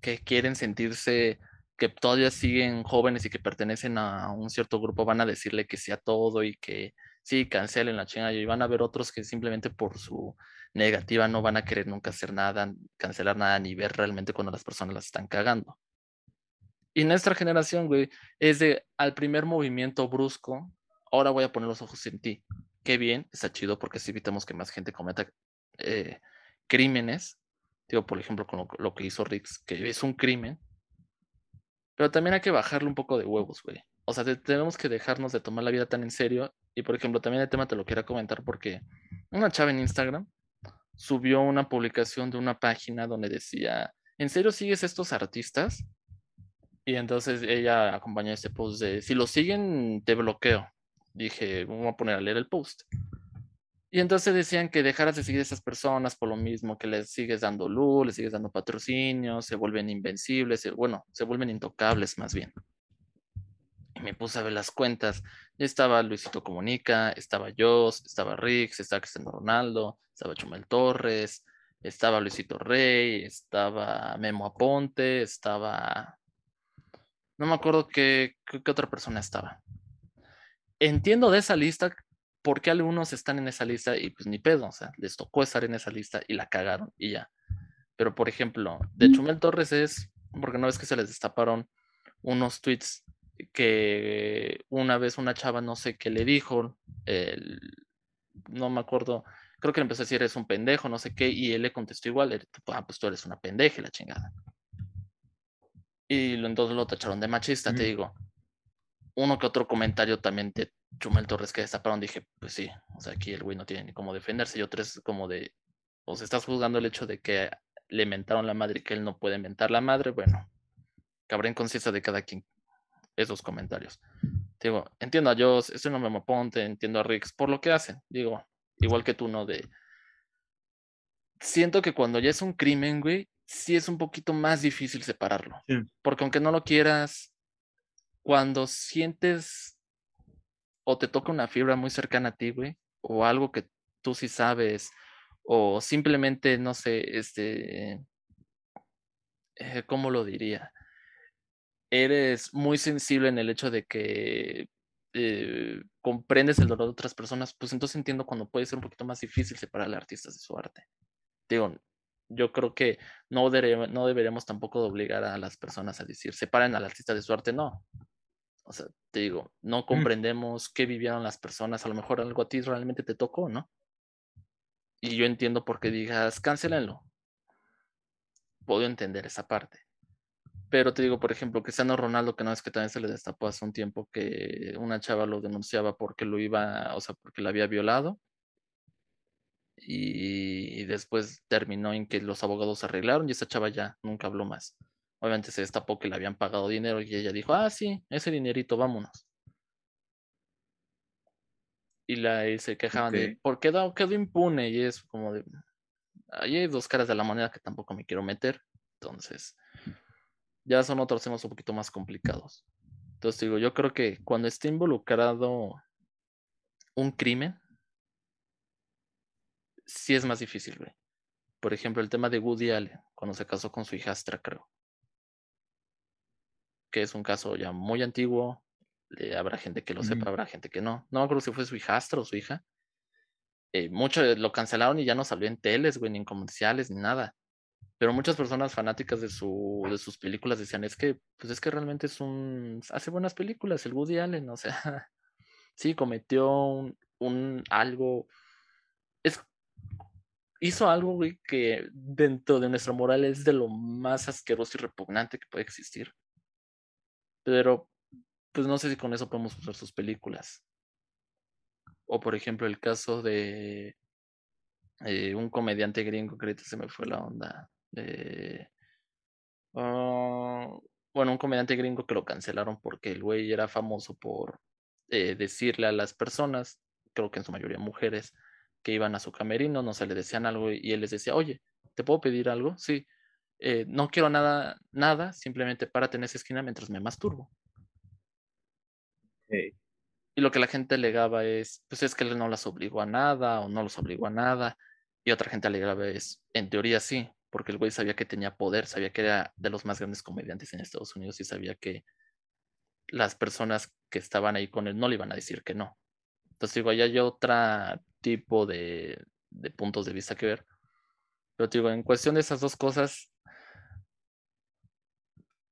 que quieren sentirse que todavía siguen jóvenes y que pertenecen a un cierto grupo van a decirle que sí todo y que sí, cancelen la chingada y van a ver otros que simplemente por su negativa no van a querer nunca hacer nada, cancelar nada ni ver realmente cuando las personas las están cagando. Y nuestra generación, güey, es de al primer movimiento brusco, ahora voy a poner los ojos en ti. Qué bien, está chido porque así evitamos que más gente cometa eh, crímenes. Digo, por ejemplo, con lo, lo que hizo Rix, que es un crimen, pero también hay que bajarle un poco de huevos, güey. O sea, tenemos que dejarnos de tomar la vida tan en serio. Y por ejemplo, también el tema te lo quiero comentar porque una chava en Instagram subió una publicación de una página donde decía, ¿en serio sigues estos artistas? Y entonces ella acompañó este post de, si lo siguen, te bloqueo. dije, vamos a poner a leer el post. Y entonces decían que dejaras de seguir a esas personas por lo mismo, que les sigues dando luz, les sigues dando patrocinio, se vuelven invencibles, se- bueno, se vuelven intocables más bien. Y me puse a ver las cuentas. Estaba Luisito Comunica, estaba Joss, estaba Rix, estaba Cristiano Ronaldo, estaba Chumel Torres, estaba Luisito Rey, estaba Memo Aponte, estaba... No me acuerdo qué, qué otra persona estaba. Entiendo de esa lista por qué algunos están en esa lista y pues ni pedo, o sea, les tocó estar en esa lista y la cagaron y ya. Pero por ejemplo, de Chumel Torres es, porque no ves que se les destaparon unos tweets que una vez una chava, no sé qué le dijo, el- no me acuerdo, creo que le empezó a decir, eres un pendejo, no sé qué, y él le contestó igual, ah, pues tú eres una pendeja y la chingada. Y lo- entonces lo tacharon de machista, te digo. Uno que otro comentario también de Chumel Torres que destaparon, dije, pues sí, o sea, aquí el güey no tiene ni cómo defenderse, y otro es como de, o sea, estás juzgando el hecho de que le mentaron la madre y que él no puede mentar la madre, bueno, cabrá en conciencia de cada quien esos comentarios. Digo, entiendo a Joss, esto no me ponte, entiendo a Rix por lo que hacen. Digo, igual que tú, ¿no? De. Siento que cuando ya es un crimen, güey, sí es un poquito más difícil separarlo. Sí. Porque aunque no lo quieras, cuando sientes o te toca una fibra muy cercana a ti, güey, o algo que tú sí sabes, o simplemente, no sé, este. eh, ¿Cómo lo diría? eres muy sensible en el hecho de que eh, comprendes el dolor de otras personas, pues entonces entiendo cuando puede ser un poquito más difícil separar al artista de su arte. Digo, yo creo que no, no deberíamos tampoco obligar a las personas a decir, separen al artista de su arte, no. O sea, te digo, no comprendemos qué vivieron las personas, a lo mejor algo a ti realmente te tocó, ¿no? Y yo entiendo por qué digas, cancelenlo. Puedo entender esa parte. Pero te digo, por ejemplo, Cristiano Ronaldo, que no es que también se le destapó hace un tiempo que una chava lo denunciaba porque lo iba, o sea, porque la había violado. Y, y después terminó en que los abogados se arreglaron y esa chava ya nunca habló más. Obviamente se destapó que le habían pagado dinero y ella dijo, ah, sí, ese dinerito, vámonos. Y, la, y se quejaban de. ¿por qué quedó, quedó impune? Y es como de, ahí hay dos caras de la moneda que tampoco me quiero meter. Entonces, ya son otros temas un poquito más complicados. Entonces digo, yo creo que cuando esté involucrado un crimen, sí es más difícil, güey. Por ejemplo, el tema de Woody Allen, cuando se casó con su hijastra, creo. Que es un caso ya muy antiguo. eh, habrá gente que lo sepa, habrá gente que no. No me acuerdo si fue su hijastra o su hija. Eh, mucho lo cancelaron y ya no salió en teles, güey, ni en comerciales, ni nada. Pero muchas personas fanáticas de, su, de sus películas decían, es que, pues es que realmente es un, hace buenas películas, el Woody Allen, o sea, sí, cometió un, un algo, es, hizo algo, güey, que dentro de nuestra moral es de lo más asqueroso y repugnante que puede existir. Pero, pues no sé si con eso podemos usar sus películas. O por ejemplo, el caso de eh, un comediante gringo, que ahorita se me fue la onda. De, ah, bueno, un comediante gringo que lo cancelaron porque el güey era famoso por eh, decirle a las personas, creo que en su mayoría mujeres, que iban a su camerino, no se le decían algo y él les decía, oye, ¿te puedo pedir algo? Sí. "Eh, no quiero nada, nada, simplemente párate en esa esquina mientras me masturbo. Y lo que la gente alegaba es, pues es que él no las obligó a nada o no los obligó a nada. Y otra gente alegaba es, en teoría sí, porque el güey sabía que tenía poder, sabía que era de los más grandes comediantes en Estados Unidos y sabía que las personas que estaban ahí con él no le iban a decir que no. Entonces digo, ahí hay otro tipo de, de puntos de vista que ver. Pero te digo, en cuestión de esas dos cosas,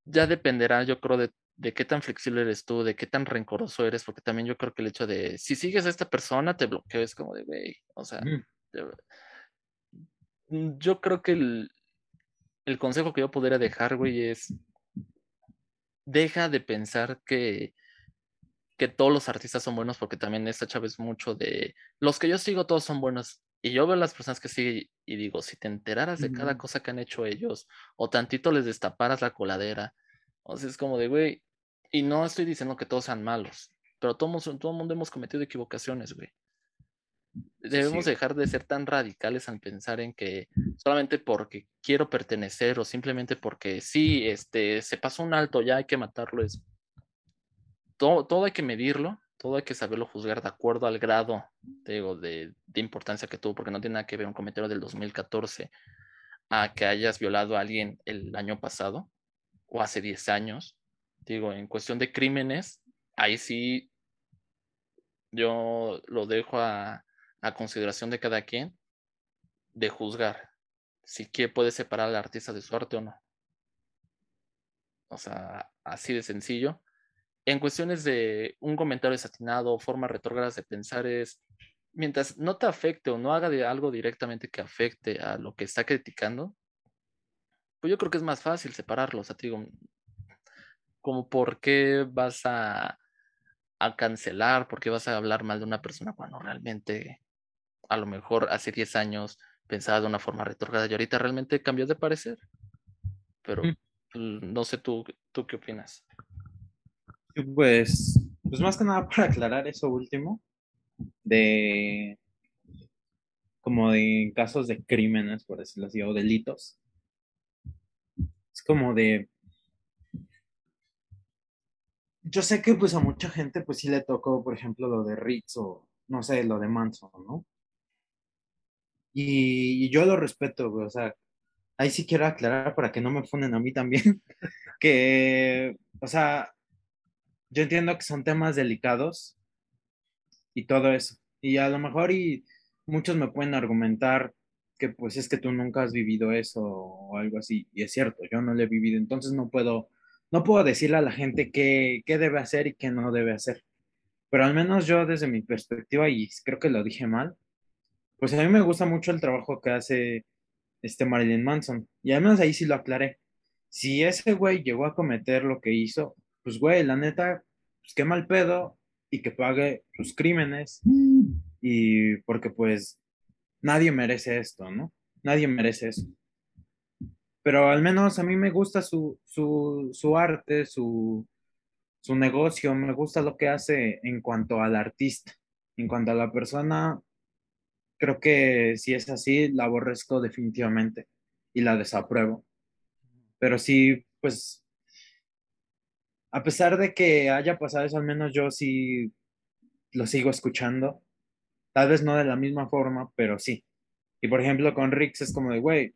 ya dependerá, yo creo, de, de qué tan flexible eres tú, de qué tan rencoroso eres, porque también yo creo que el hecho de, si sigues a esta persona, te bloqueo, es como de, güey, o sea, mm, yo creo que el, el consejo que yo podría dejar, güey, es, deja de pensar que, que todos los artistas son buenos, porque también esta chava es mucho de, los que yo sigo todos son buenos. Y yo veo a las personas que sigue y digo, si te enteraras de cada Ujú. cosa que han hecho ellos, o tantito les destaparas la coladera, o sea, es como de, güey, y no estoy diciendo que todos sean malos, pero todo, todo el mundo hemos cometido equivocaciones, güey. Debemos Sí. dejar de ser tan radicales al pensar en que solamente porque quiero pertenecer o simplemente porque sí, este, se pasó un alto, ya hay que matarlo. Es... Todo, todo hay que medirlo, todo hay que saberlo juzgar de acuerdo al grado digo, de, importancia que tuvo, porque no tiene nada que ver un comentario del 2014 a que hayas violado a alguien el año pasado o hace 10 años. Digo, en cuestión de crímenes, ahí sí yo lo dejo a, a consideración de cada quien de juzgar si que puede separar al artista de su arte o no. O sea, así de sencillo. En cuestiones de un comentario desatinado formas retrógradas de pensar es, mientras no te afecte o no haga de algo directamente que afecte a lo que está criticando, pues yo creo que es más fácil separarlo. O sea, te digo, como por qué vas a, a cancelar, por qué vas a hablar mal de una persona cuando realmente a lo mejor hace 10 años pensaba de una forma retrógrada y ahorita realmente cambió de parecer. Pero Mm. pues, no sé tú, tú qué opinas. Pues, pues más que nada para aclarar eso último, de como de casos de crímenes, por decirlo así, o delitos. Es como de. Yo sé que pues a mucha gente pues sí le tocó, por ejemplo, lo de Ritz o no sé, lo de Manson, ¿no? Y, yo lo respeto, o sea, ahí sí quiero aclarar para que no me funen a mí también, que, o sea, yo entiendo que son temas delicados y todo eso. Y a lo mejor y muchos me pueden argumentar que pues es que tú nunca has vivido eso o algo así. Y es cierto, yo no lo he vivido, entonces no puedo, no puedo decirle a la gente qué, qué debe hacer y qué no debe hacer. Pero al menos yo desde mi perspectiva, y creo que lo dije mal, pues a mí me gusta mucho el trabajo que hace este Marilyn Manson. Y al menos ahí sí lo aclaré. Si ese güey llegó a cometer lo que hizo, pues güey, la neta, pues qué mal pedo y que pague sus crímenes. Y porque pues nadie merece esto, ¿no? Nadie merece eso. Pero al menos a mí me gusta su, su, su arte, su, su negocio, me gusta lo que hace en cuanto al artista. En cuanto a la persona, creo que si es así, la aborrezco definitivamente y la desapruebo. Pero sí, pues, a pesar de que haya pasado eso, al menos yo sí lo sigo escuchando. Tal vez no de la misma forma, pero sí. Y por ejemplo, con Rix es como de, güey,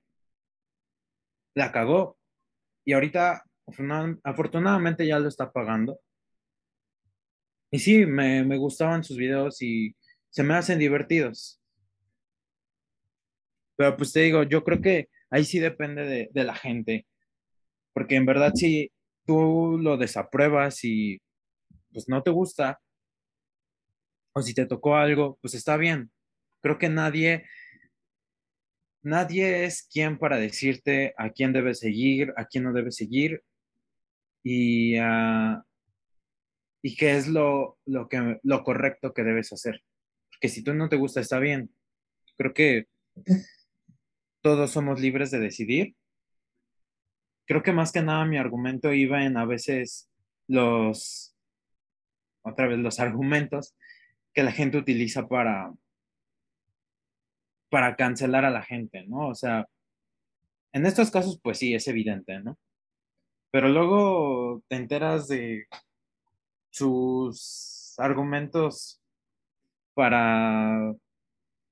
la cagó. Y ahorita, afortuna- afortunadamente, ya lo está pagando. Y sí, me, me gustaban sus videos y se me hacen divertidos. Pero pues te digo, yo creo que ahí sí depende de, de la gente. Porque en verdad, si tú lo desapruebas y pues no te gusta, o si te tocó algo, pues está bien. Creo que nadie, nadie es quien para decirte a quién debes seguir, a quién no debes seguir y, ah, y qué es lo, lo, que, lo correcto que debes hacer. Porque si tú no te gusta, está bien. Creo que todos somos libres de decidir. Creo que más que nada mi argumento iba en a veces los, otra vez los argumentos que la gente utiliza para, para cancelar a la gente, ¿no? O sea, en estos casos, pues sí, es evidente, ¿no? Pero luego te enteras de sus argumentos para,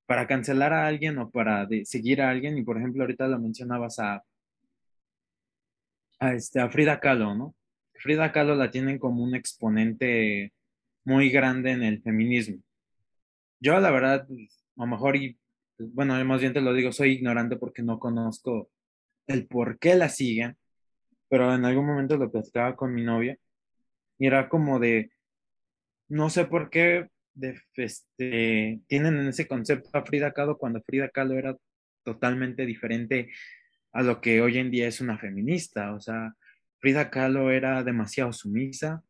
para cancelar a alguien o para de- seguir a alguien, y por ejemplo, ahorita lo mencionabas a, a, este, Frida Kahlo, ¿no? Frida Kahlo la tienen como un exponente muy grande en el feminismo. Yo, la verdad, pues, a lo mejor, y pues, bueno, más bien te lo digo, soy ignorante porque no conozco el por qué la siguen, pero en algún momento lo platicaba con mi novia y era como de, no sé por qué de, este, tienen en ese concepto a Frida Kahlo cuando Frida Kahlo era totalmente diferente a lo que hoy en día es una feminista. O sea, Frida Kahlo era demasiado sumisa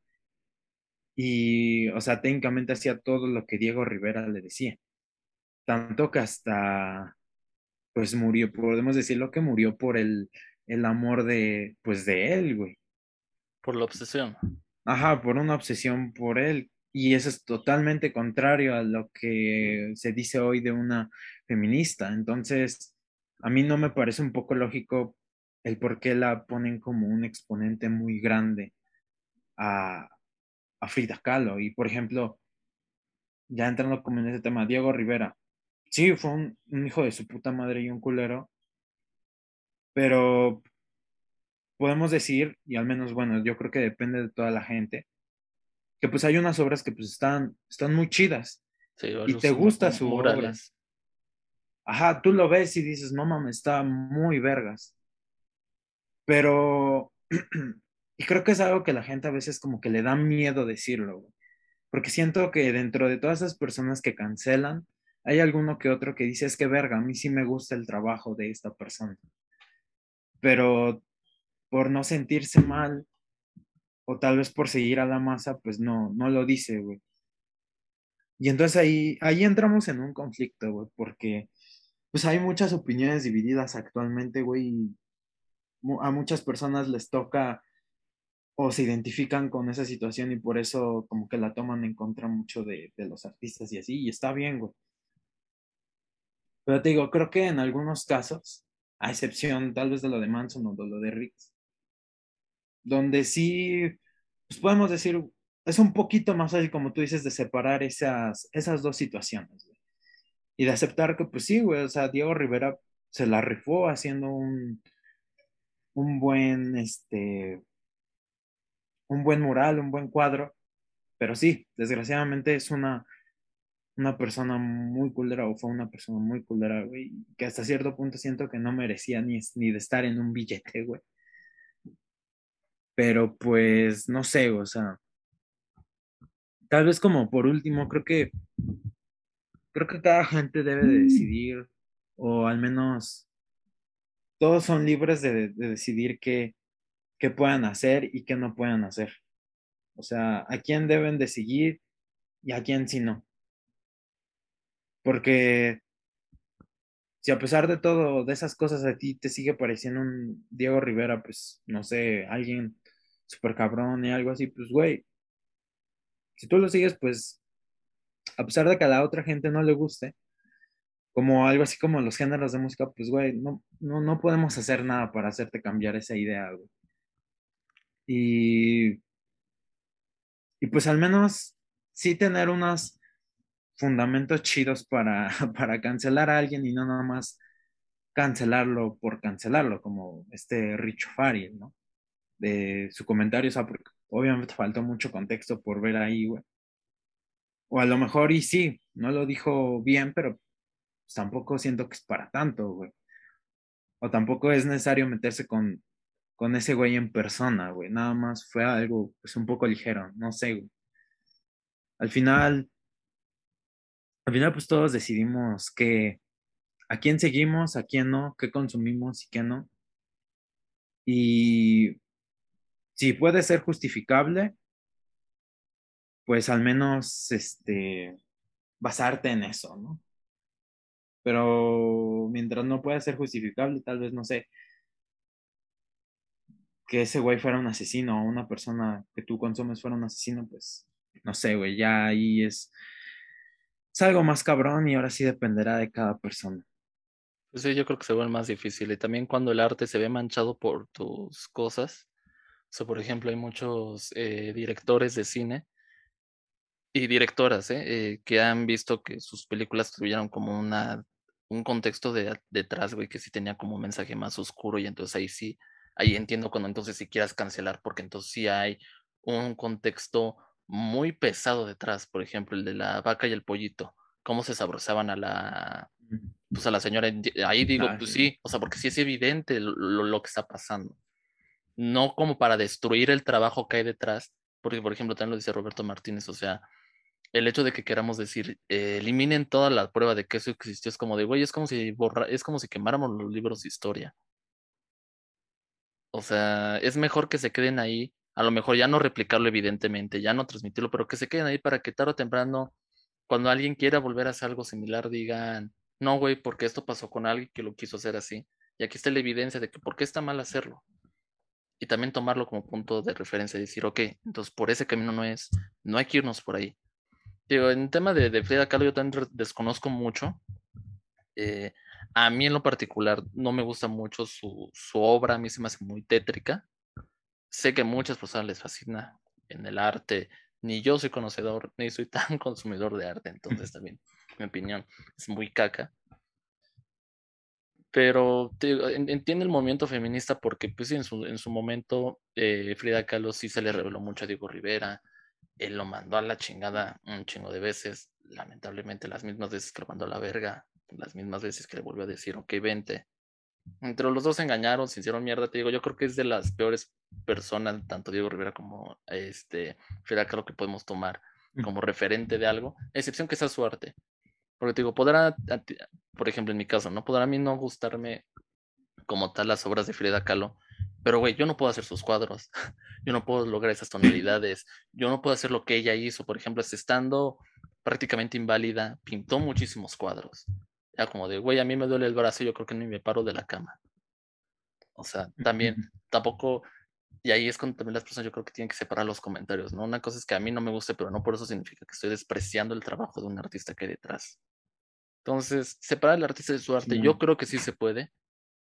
y, o sea, técnicamente hacía todo lo que Diego Rivera le decía. Tanto que hasta, pues murió, podemos decirlo que murió por el, el amor de, pues de él, güey. Por la obsesión. Ajá, por una obsesión por él. Y eso es totalmente contrario a lo que se dice hoy de una feminista. Entonces, a mí no me parece un poco lógico el por qué la ponen como un exponente muy grande a, a Frida Kahlo. Y, por ejemplo, ya entrando como en ese tema, Diego Rivera. Sí, fue un, un hijo de su puta madre y un culero, pero podemos decir, y al menos, bueno, yo creo que depende de toda la gente, que pues hay unas obras que pues están, están muy chidas Sí, y te gusta su obra. Ajá, tú lo ves y dices, no mames, está muy vergas. Pero, y creo que es algo que la gente a veces como que le da miedo decirlo, güey. Porque siento que dentro de todas esas personas que cancelan, hay alguno que otro que dice, es que verga, a mí sí me gusta el trabajo de esta persona. Pero por no sentirse mal, o tal vez por seguir a la masa, pues no, no lo dice, güey. Y entonces ahí, ahí entramos en un conflicto, güey, porque pues hay muchas opiniones divididas actualmente, güey, a muchas personas les toca o se identifican con esa situación y por eso como que la toman en contra mucho de, de los artistas y así, y está bien, güey. Pero te digo, creo que en algunos casos, a excepción tal vez de lo de Manson o de lo de Riggs, donde sí, pues podemos decir, es un poquito más fácil, como tú dices, de separar esas, esas dos situaciones, güey. Y de aceptar que, pues sí, güey, o sea, Diego Rivera se la rifó haciendo un, un buen, este, un buen mural, un buen cuadro, pero sí, desgraciadamente es una, una persona muy culera o fue una persona muy culera, güey, que hasta cierto punto siento que no merecía ni, ni de estar en un billete, güey. Pero pues, no sé, o sea, tal vez como por último, creo que, creo que cada gente debe de decidir, o al menos todos son libres de, de decidir qué, qué puedan hacer y qué no puedan hacer. O sea, a quién deben de seguir y a quién si no. Porque si a pesar de todo, de esas cosas a ti te sigue pareciendo un Diego Rivera, pues no sé, alguien súper cabrón y algo así, pues güey, si tú lo sigues, pues a pesar de que a la otra gente no le guste, como algo así como los géneros de música, pues güey, no, no, no podemos hacer nada para hacerte cambiar esa idea, güey. Y, y pues al menos sí tener unos fundamentos chidos para, para cancelar a alguien y no nada más cancelarlo por cancelarlo, como este Richo Fariel, ¿no? De su comentario, o sea, porque obviamente faltó mucho contexto por ver ahí, güey. O a lo mejor y sí, no lo dijo bien, pero pues, tampoco siento que es para tanto, güey. O tampoco es necesario meterse con, con ese güey en persona, güey. Nada más fue algo, pues un poco ligero, no sé, güey. Al final, al final, pues todos decidimos que a quién seguimos, a quién no, qué consumimos y qué no. Y si puede ser justificable, pues al menos este basarte en eso, ¿no? Pero mientras no pueda ser justificable, tal vez no sé, que ese güey fuera un asesino o una persona que tú consumes fuera un asesino, pues no sé, güey, ya ahí es, es algo más cabrón y ahora sí dependerá de cada persona. Pues sí, yo creo que se vuelve más difícil. Y también cuando el arte se ve manchado por tus cosas. O por ejemplo, hay muchos eh, directores de cine y directoras ¿eh? Eh, que han visto que sus películas tuvieron como una, un contexto de, detrás, güey, que sí tenía como un mensaje más oscuro y entonces ahí sí, ahí entiendo cuando entonces si quieras cancelar, porque entonces sí hay un contexto muy pesado detrás, por ejemplo, el de la vaca y el pollito, cómo se sabrosaban a la, pues a la señora, ahí digo, Ah, pues sí. sí, o sea, porque sí es evidente lo, lo, lo que está pasando, no como para destruir el trabajo que hay detrás, porque por ejemplo también lo dice Roberto Martínez, o sea, el hecho de que queramos decir, eh, eliminen toda la prueba de que eso existió, es como de, güey, es como si borra, es como si quemáramos los libros de historia. O sea, es mejor que se queden ahí, a lo mejor ya no replicarlo evidentemente, ya no transmitirlo, pero que se queden ahí para que tarde o temprano, cuando alguien quiera volver a hacer algo similar, digan, no, güey, porque esto pasó con alguien que lo quiso hacer así. Y aquí está la evidencia de que por qué está mal hacerlo. y también tomarlo como punto de referencia y decir, ok, entonces por ese camino no es, no hay que irnos por ahí. Digo, en tema de, de Frida Kahlo yo también desconozco mucho. Eh, a mí en lo particular no me gusta mucho su, su, obra, a mí se me hace muy tétrica. Sé que a muchas personas les fascina en el arte, ni yo soy conocedor, ni soy tan consumidor de arte, entonces también, mi opinión, es muy caca. Pero entiende el movimiento feminista porque pues en su, en su momento eh, Frida Kahlo sí se le reveló mucho a Diego Rivera, él lo mandó a la chingada un chingo de veces, lamentablemente las mismas veces que lo mandó a la verga, las mismas veces que le volvió a decir, ok, vente. Entre los dos se engañaron, se hicieron mierda, te digo, yo creo que es de las peores personas, tanto Diego Rivera como este Frida Kahlo, que podemos tomar como referente de algo, excepción que sea su arte. Porque te digo, podrá, por ejemplo, en mi caso, ¿no? Podrá a mí no gustarme como tal las obras de Frida Kahlo, pero güey, yo no puedo hacer sus cuadros, yo no puedo lograr esas tonalidades, yo no puedo hacer lo que ella hizo, por ejemplo, estando prácticamente inválida, pintó muchísimos cuadros. Ya como de, güey, a mí me duele el brazo, yo creo que ni me paro de la cama. O sea, también, tampoco, y ahí es cuando también las personas yo creo que tienen que separar los comentarios, ¿no? Una cosa es que a mí no me guste, pero no por eso significa que estoy despreciando el trabajo de un artista que hay detrás. Entonces, separar al artista de su arte, yo creo que sí se puede.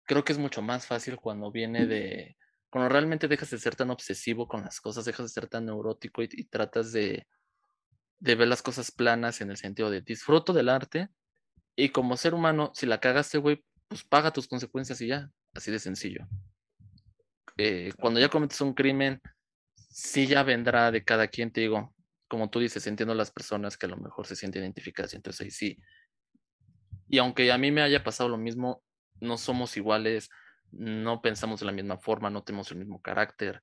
Creo que es mucho más fácil cuando viene de, cuando realmente dejas de ser tan obsesivo con las cosas, dejas de ser tan neurótico y, y tratas de, de ver las cosas planas en el sentido de disfruto del arte y como ser humano, si la cagaste, güey, pues paga tus consecuencias y ya, así de sencillo. Eh, cuando ya cometes un crimen, sí ya vendrá de cada quien, te digo, como tú dices, entiendo las personas que a lo mejor se sienten identificadas, entonces ahí sí, y aunque a mí me haya pasado lo mismo, no somos iguales, no pensamos de la misma forma, no tenemos el mismo carácter,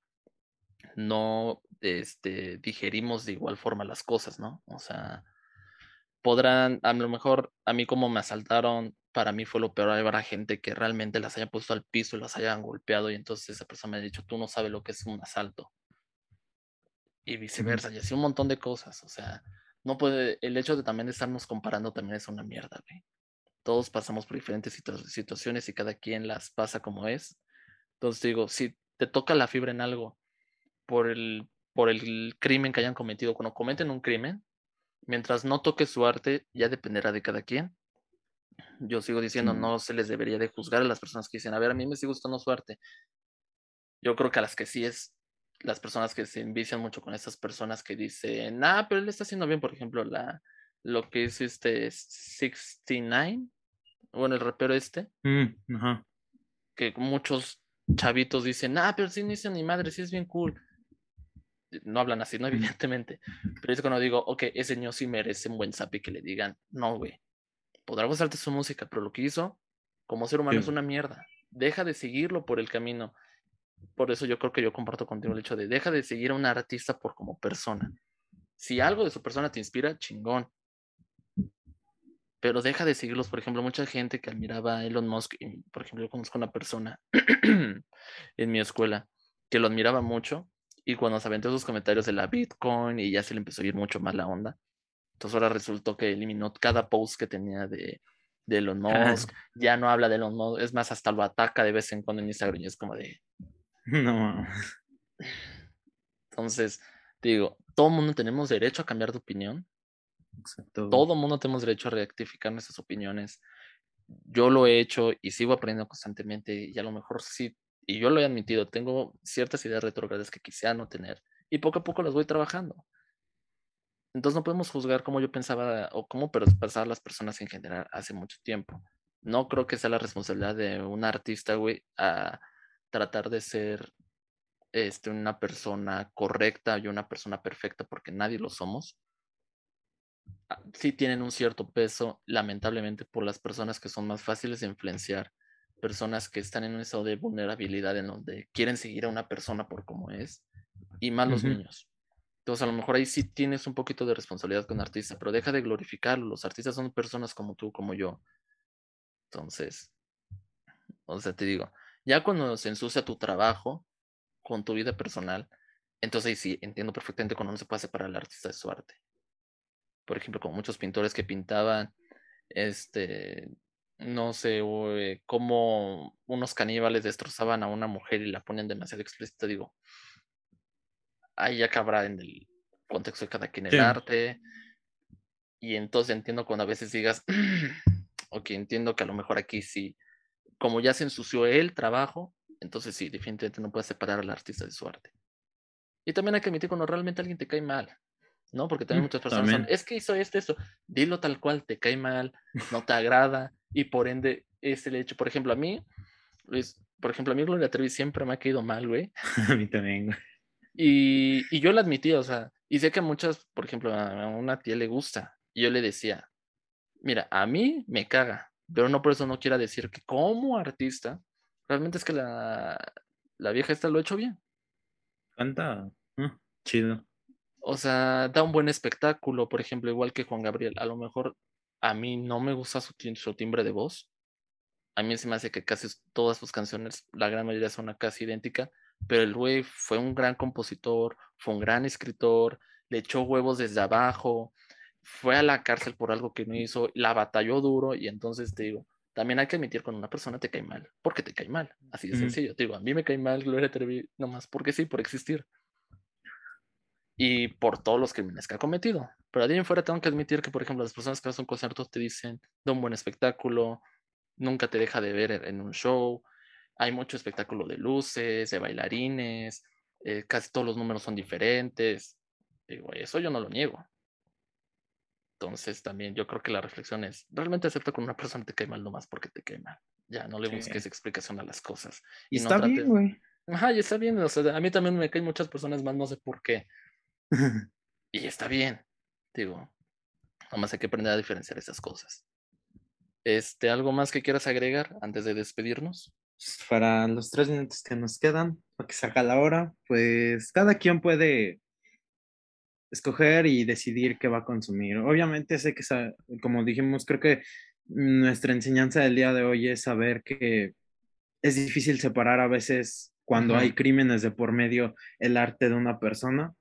no este, digerimos de igual forma las cosas, ¿no? O sea, podrán, a lo mejor a mí como me asaltaron, para mí fue lo peor haber gente que realmente las haya puesto al piso y las hayan golpeado y entonces esa persona me ha dicho, tú no sabes lo que es un asalto. Y viceversa, y así un montón de cosas, o sea, no puede, el hecho de también estarnos comparando también es una mierda, güey todos pasamos por diferentes situaciones y cada quien las pasa como es. Entonces digo, si te toca la fibra en algo por el, por el crimen que hayan cometido, cuando cometen un crimen, mientras no toque su arte, ya dependerá de cada quien. Yo sigo diciendo, no se les debería de juzgar a las personas que dicen, a ver, a mí me sigue gustando su arte. Yo creo que a las que sí es las personas que se envician mucho con esas personas que dicen, ah, pero él está haciendo bien, por ejemplo, la, lo que es este 69, bueno, el rapero este, mm, ajá. que muchos chavitos dicen, ah, pero sí no hizo ni madre, sí es bien cool. No hablan así, no, evidentemente. Pero es cuando digo, ok, ese niño sí merece un buen zapi que le digan, no, güey, podrá gustarte su música, pero lo que hizo como ser humano es una mierda. Deja de seguirlo por el camino. Por eso yo creo que yo comparto contigo el hecho de deja de seguir a un artista por como persona. Si algo de su persona te inspira, chingón pero deja de seguirlos. Por ejemplo, mucha gente que admiraba a Elon Musk, por ejemplo, yo conozco una persona en mi escuela que lo admiraba mucho y cuando se aventó sus comentarios de la Bitcoin y ya se le empezó a ir mucho más la onda, entonces ahora resultó que eliminó cada post que tenía de, de Elon Musk, ya no habla de Elon Musk, es más, hasta lo ataca de vez en cuando en Instagram y es como de... No. Entonces, digo, todo mundo tenemos derecho a cambiar de opinión, Exacto. Todo mundo tenemos derecho a rectificar nuestras opiniones. Yo lo he hecho y sigo aprendiendo constantemente y a lo mejor sí, y yo lo he admitido, tengo ciertas ideas retrogradas que quisiera no tener y poco a poco las voy trabajando. Entonces no podemos juzgar cómo yo pensaba o cómo pensaban las personas en general hace mucho tiempo. No creo que sea la responsabilidad de un artista, güey, a tratar de ser este, una persona correcta y una persona perfecta porque nadie lo somos sí tienen un cierto peso, lamentablemente, por las personas que son más fáciles de influenciar, personas que están en un estado de vulnerabilidad en donde quieren seguir a una persona por como es, y más los niños. Entonces, a lo mejor ahí sí tienes un poquito de responsabilidad con artista, pero deja de glorificarlo. Los artistas son personas como tú, como yo. Entonces, o sea, te digo, ya cuando se ensucia tu trabajo con tu vida personal, entonces sí entiendo perfectamente cuando no se puede separar al artista de su arte por ejemplo, como muchos pintores que pintaban este, no sé, güey, cómo unos caníbales destrozaban a una mujer y la ponen demasiado explícita, digo, ahí ya cabrá en el contexto de cada quien el Sí. arte. Y entonces entiendo cuando a veces digas, ok, entiendo que a lo mejor aquí sí, como ya se ensució el trabajo, entonces sí, definitivamente no puedes separar al artista de su arte. Y también hay que admitir cuando realmente alguien te cae mal, ¿no? Porque también Mm, muchas personas son, es que hizo esto, esto, dilo tal cual, te cae mal, no te agrada, y por ende es el hecho, por ejemplo, a mí, Luis, por ejemplo, a mí Gloria Trevi siempre me ha caído mal, güey. A mí también, güey. Y, y yo lo admití, o sea, y sé que a muchas, por ejemplo, a una tía le gusta. Y yo le decía, mira, a mí me caga, pero no por eso no quiera decir que como artista, realmente es que la, la vieja esta lo ha hecho bien. Canta ah, chido. O sea, da un buen espectáculo, por ejemplo, igual que Juan Gabriel. A lo mejor a mí no me gusta su, tim- su timbre de voz. A mí se me hace que casi todas sus canciones, la gran mayoría son casi idénticas, pero el güey fue un gran compositor, fue un gran escritor, le echó huevos desde abajo, fue a la cárcel por algo que no hizo, la batalló duro y entonces te digo, también hay que admitir cuando una persona te cae mal, porque te cae mal, así de sencillo. Te digo, a mí me cae mal Gloria Trevi, nomás porque sí, por existir y por todos los crímenes que ha cometido. Pero de ahí en fuera tengo que admitir que, por ejemplo, las personas que hacen conciertos te dicen, da un buen espectáculo, nunca te deja de ver en- un show, hay mucho espectáculo de luces, de bailarines, eh, casi todos los números son diferentes. Digo, eso yo no lo niego. Entonces también yo creo que la reflexión es, realmente acepta con una persona te cae mal nomás porque te cae mal. Ya, no le Sí. busques explicación a las cosas. Y no está trates- bien, güey. Ajá, y está bien. O sea, a mí también me caen muchas personas mal, no sé por qué. Y está bien, digo. Nomás hay que aprender a diferenciar esas cosas. Este, ¿algo más que quieras agregar antes de despedirnos? Para los tres minutos que nos quedan, para que saca la hora, pues cada quien puede escoger y decidir qué va a consumir. Obviamente sé que, como dijimos, creo que nuestra enseñanza del día de hoy es saber que es difícil separar a veces cuando hay crímenes de por medio el arte de una persona,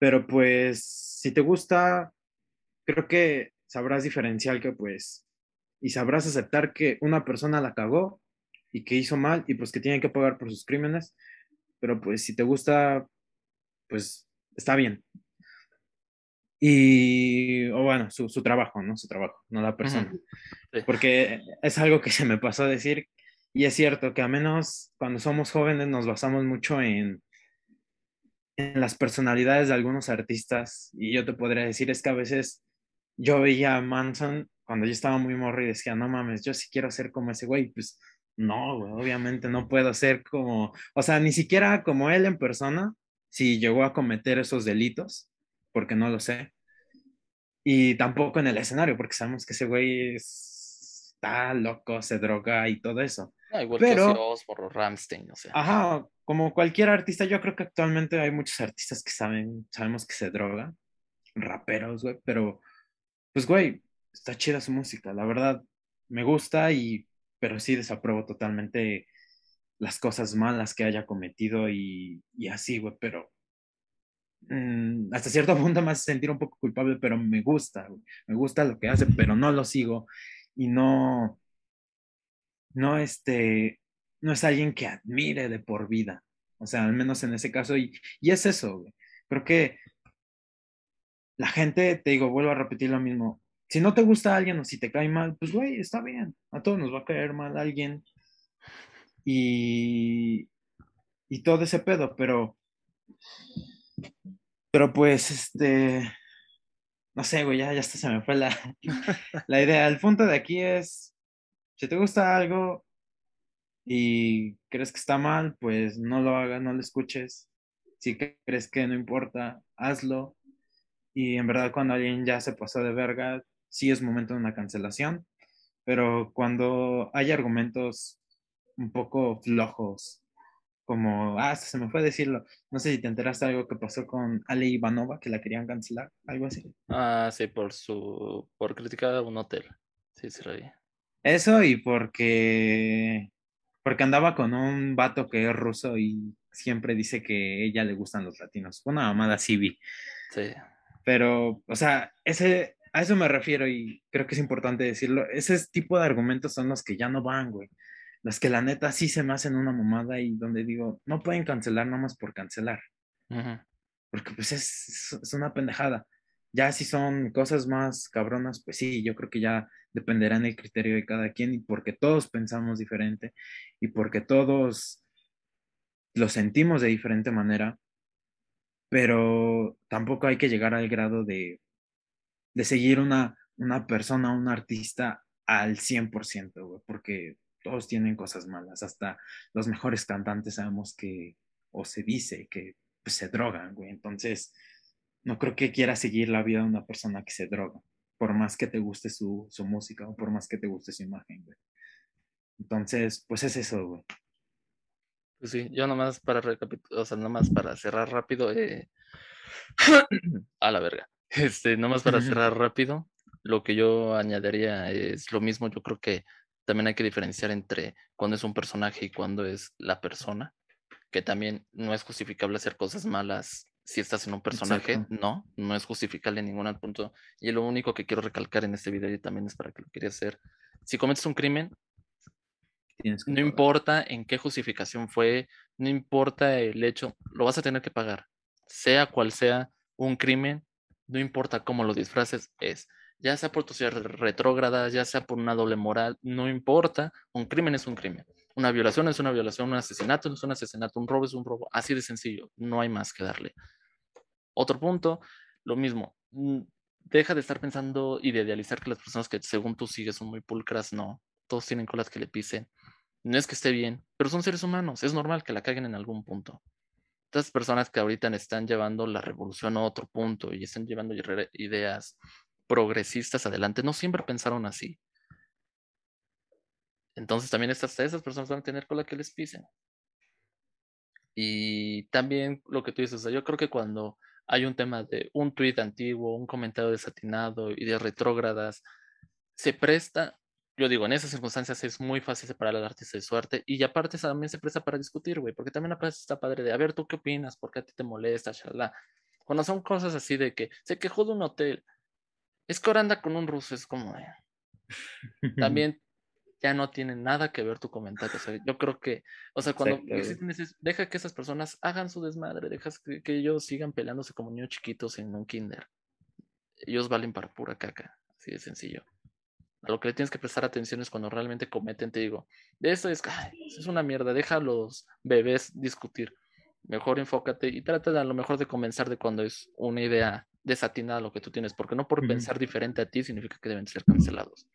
pero pues si te gusta, creo que sabrás diferenciar que pues, y sabrás aceptar que una persona la cagó y que hizo mal y pues que tiene que pagar por sus crímenes, pero pues si te gusta, pues está bien. Y, o bueno, su, su trabajo, ¿no? Su trabajo, no la persona. Sí. Porque es algo que se me pasó a decir y es cierto que a menos cuando somos jóvenes nos basamos mucho en, las personalidades de algunos artistas y yo te podría decir es que a veces yo veía a Manson cuando yo estaba muy morro y decía, no mames, yo sí quiero ser como ese güey, pues no, obviamente no puedo ser como, o sea, ni siquiera como él en persona, si llegó a cometer esos delitos, porque no lo sé. Y tampoco en el escenario, porque sabemos que ese güey es- está loco, se droga y todo eso. Ah, igual Pero- que Ozzy Osbourne o sea. Ajá, como cualquier artista, yo creo que actualmente hay muchos artistas que saben, sabemos que se drogan, raperos, güey, pero pues, güey, está chida su música, la verdad, me gusta y, pero sí desapruebo totalmente las cosas malas que haya cometido y, y así, güey, pero mm, hasta cierto punto me hace sentir un poco culpable, pero me gusta, güey, me gusta lo que hace, pero no lo sigo y no, no, este, no es alguien que admire de por vida. O sea, al menos en ese caso, y, y es eso, güey. Creo que la gente, te digo, vuelvo a repetir lo mismo. Si no te gusta alguien o si te cae mal, pues, güey, está bien. A todos nos va a caer mal alguien. Y, y todo ese pedo, pero, pero pues, este, no sé, güey, ya, ya hasta se me fue la, la idea. El punto de aquí es, si te gusta algo y crees que está mal, pues no lo hagas, no lo escuches. Si cre- crees que no importa, hazlo. Y en verdad cuando alguien ya se pasó de verga, sí es momento de una cancelación. Pero cuando hay argumentos un poco flojos, como, ah, se me fue decirlo, no sé si te enteraste de algo que pasó con Ale Ivanova, que la querían cancelar, algo así. Ah, sí, por su. por criticar a un hotel. Sí, sí, lo vi. Eso y porque porque andaba con un vato que es ruso y siempre dice que a ella le gustan los latinos. Una mamada así vi. Sí. Pero, o sea, ese, a eso me refiero y creo que es importante decirlo. Ese tipo de argumentos son los que ya no van, güey. Los que la neta sí se me hacen una mamada y donde digo, no pueden cancelar nomás por cancelar. Porque pues es, es una pendejada. Ya si son cosas más cabronas, pues sí, yo creo que ya dependerá en el criterio de cada quien y porque todos pensamos diferente y porque todos lo sentimos de diferente manera, pero tampoco hay que llegar al grado de, de seguir una, una persona, un artista al 100%, güey, porque todos tienen cosas malas, hasta los mejores cantantes sabemos que, o se dice que pues, se drogan, güey, entonces no creo que quiera seguir la vida de una persona que se droga, por más que te guste su, su música o por más que te guste su imagen, güey. Entonces, pues es eso, güey. Pues sí, yo nomás para recapitular, o sea, nomás para cerrar rápido, eh, a la verga. Este, nomás para cerrar rápido, lo que yo añadiría es lo mismo. Yo creo que también hay que diferenciar entre cuando es un personaje y cuando es la persona, que también no es justificable hacer cosas malas si estás en un personaje, Exacto. no, no es justificable en ningún punto. Y lo único que quiero recalcar en este video y también es para que lo quería hacer, si cometes un crimen, no pagar. importa en qué justificación fue, no importa el hecho, lo vas a tener que pagar. Sea cual sea un crimen, no importa cómo lo disfraces, es. Ya sea por tus retrógradas, ya sea por una doble moral, no importa, un crimen es un crimen. Una violación es una violación, un asesinato es un asesinato, un robo es un robo. Así de sencillo, no hay más que darle. Otro punto, lo mismo. mm, Deja de estar pensando y de idealizar que las personas que según tú sigues son muy pulcras, no. Todos tienen colas que le pisen. No es que esté bien, pero son seres humanos. Es normal que la caguen en algún punto. Estas personas que ahorita están llevando la revolución a otro punto y están llevando ideas progresistas adelante, no siempre pensaron así. Entonces también estas, esas personas van a tener cola que les pisen. Y también lo que tú dices, o sea, yo creo que cuando hay un tema de un tuit antiguo, un comentario desatinado, ideas retrógradas, se presta, yo digo, en esas circunstancias es muy fácil separar al artista de su arte y aparte también se presta para discutir, güey, porque también aparte está padre de, a ver, ¿tú qué opinas? ¿Por qué a ti te molesta? Shalala. Cuando son cosas así de que se quejó de un hotel, es que ahora anda con un ruso, es como, eh, también ya no tiene nada que ver tu comentario. O sea, yo creo que, o sea, cuando esos- deja que esas personas hagan su desmadre, dejas que, que ellos sigan peleándose como niños chiquitos en un kinder. Ellos valen para pura caca, así de sencillo. A lo que le tienes que prestar atención es cuando realmente cometen, te digo, de eso es, ay, eso es una mierda, deja a los bebés discutir. Mejor enfócate y trata de, a lo mejor de comenzar de cuando es una idea desatinada lo que tú tienes, porque no por pensar diferente a ti significa que deben ser cancelados.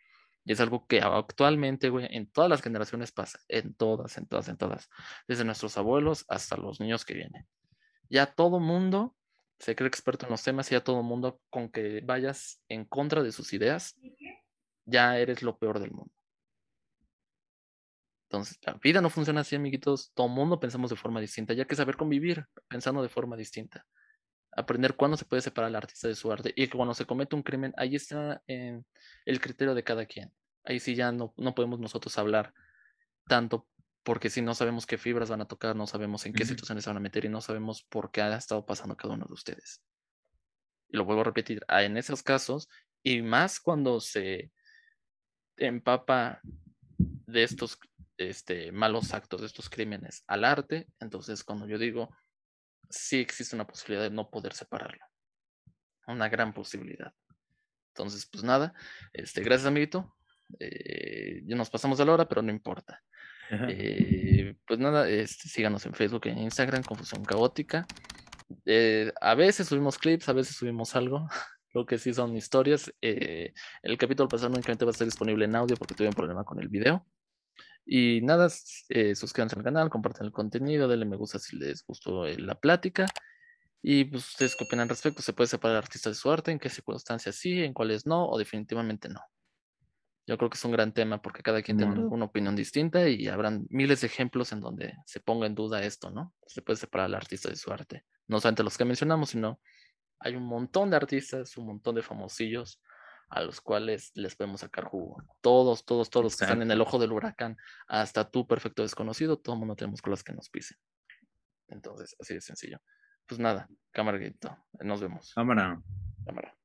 Y es algo que actualmente, güey, en todas las generaciones pasa, en todas, en todas, en todas, desde nuestros abuelos hasta los niños que vienen. Ya todo mundo se cree experto en los temas y ya todo mundo con que vayas en contra de sus ideas, ya eres lo peor del mundo. Entonces, la vida no funciona así, amiguitos. Todo mundo pensamos de forma distinta. Ya hay que saber convivir pensando de forma distinta. Aprender cuándo se puede separar al artista de su arte y que cuando se comete un crimen, ahí está eh, el criterio de cada quien. Ahí sí ya no, no podemos nosotros hablar tanto porque si no sabemos qué fibras van a tocar, no sabemos en qué situaciones se van a meter y no sabemos por qué ha estado pasando cada uno de ustedes. Y lo vuelvo a repetir, ah, en esos casos, y más cuando se empapa de estos este, malos actos, de estos crímenes al arte, entonces cuando yo digo, sí existe una posibilidad de no poder separarlo. Una gran posibilidad. Entonces, pues nada, este, gracias amiguito. Eh, ya nos pasamos de la hora, pero no importa. Eh, pues nada, este, síganos en Facebook e Instagram, Confusión Caótica. Eh, a veces subimos clips, a veces subimos algo. Lo que sí son historias. El capítulo pasado únicamente va a estar disponible en audio porque tuve un problema con el video. Y nada, eh, suscríbanse al canal, compartan el contenido, denle me gusta si les gustó eh, la plática. Y pues ustedes qué opinan al respecto, ¿se puede separar al artista de su arte? ¿En qué circunstancias sí? ¿En cuáles no? ¿O definitivamente no? Yo creo que es un gran tema porque cada quien tiene una opinión distinta y habrán miles de ejemplos en donde se ponga en duda esto, ¿no? Se puede separar al artista de su arte. No solamente los que mencionamos, sino hay un montón de artistas, un montón de famosillos a los cuales les podemos sacar jugo. Todos, todos, todos los que están en el ojo del huracán, hasta tú, perfecto desconocido, todo el mundo tenemos colas que nos pisen. Entonces, así de sencillo. Pues nada, camarguito, nos vemos. Cámara. Cámara.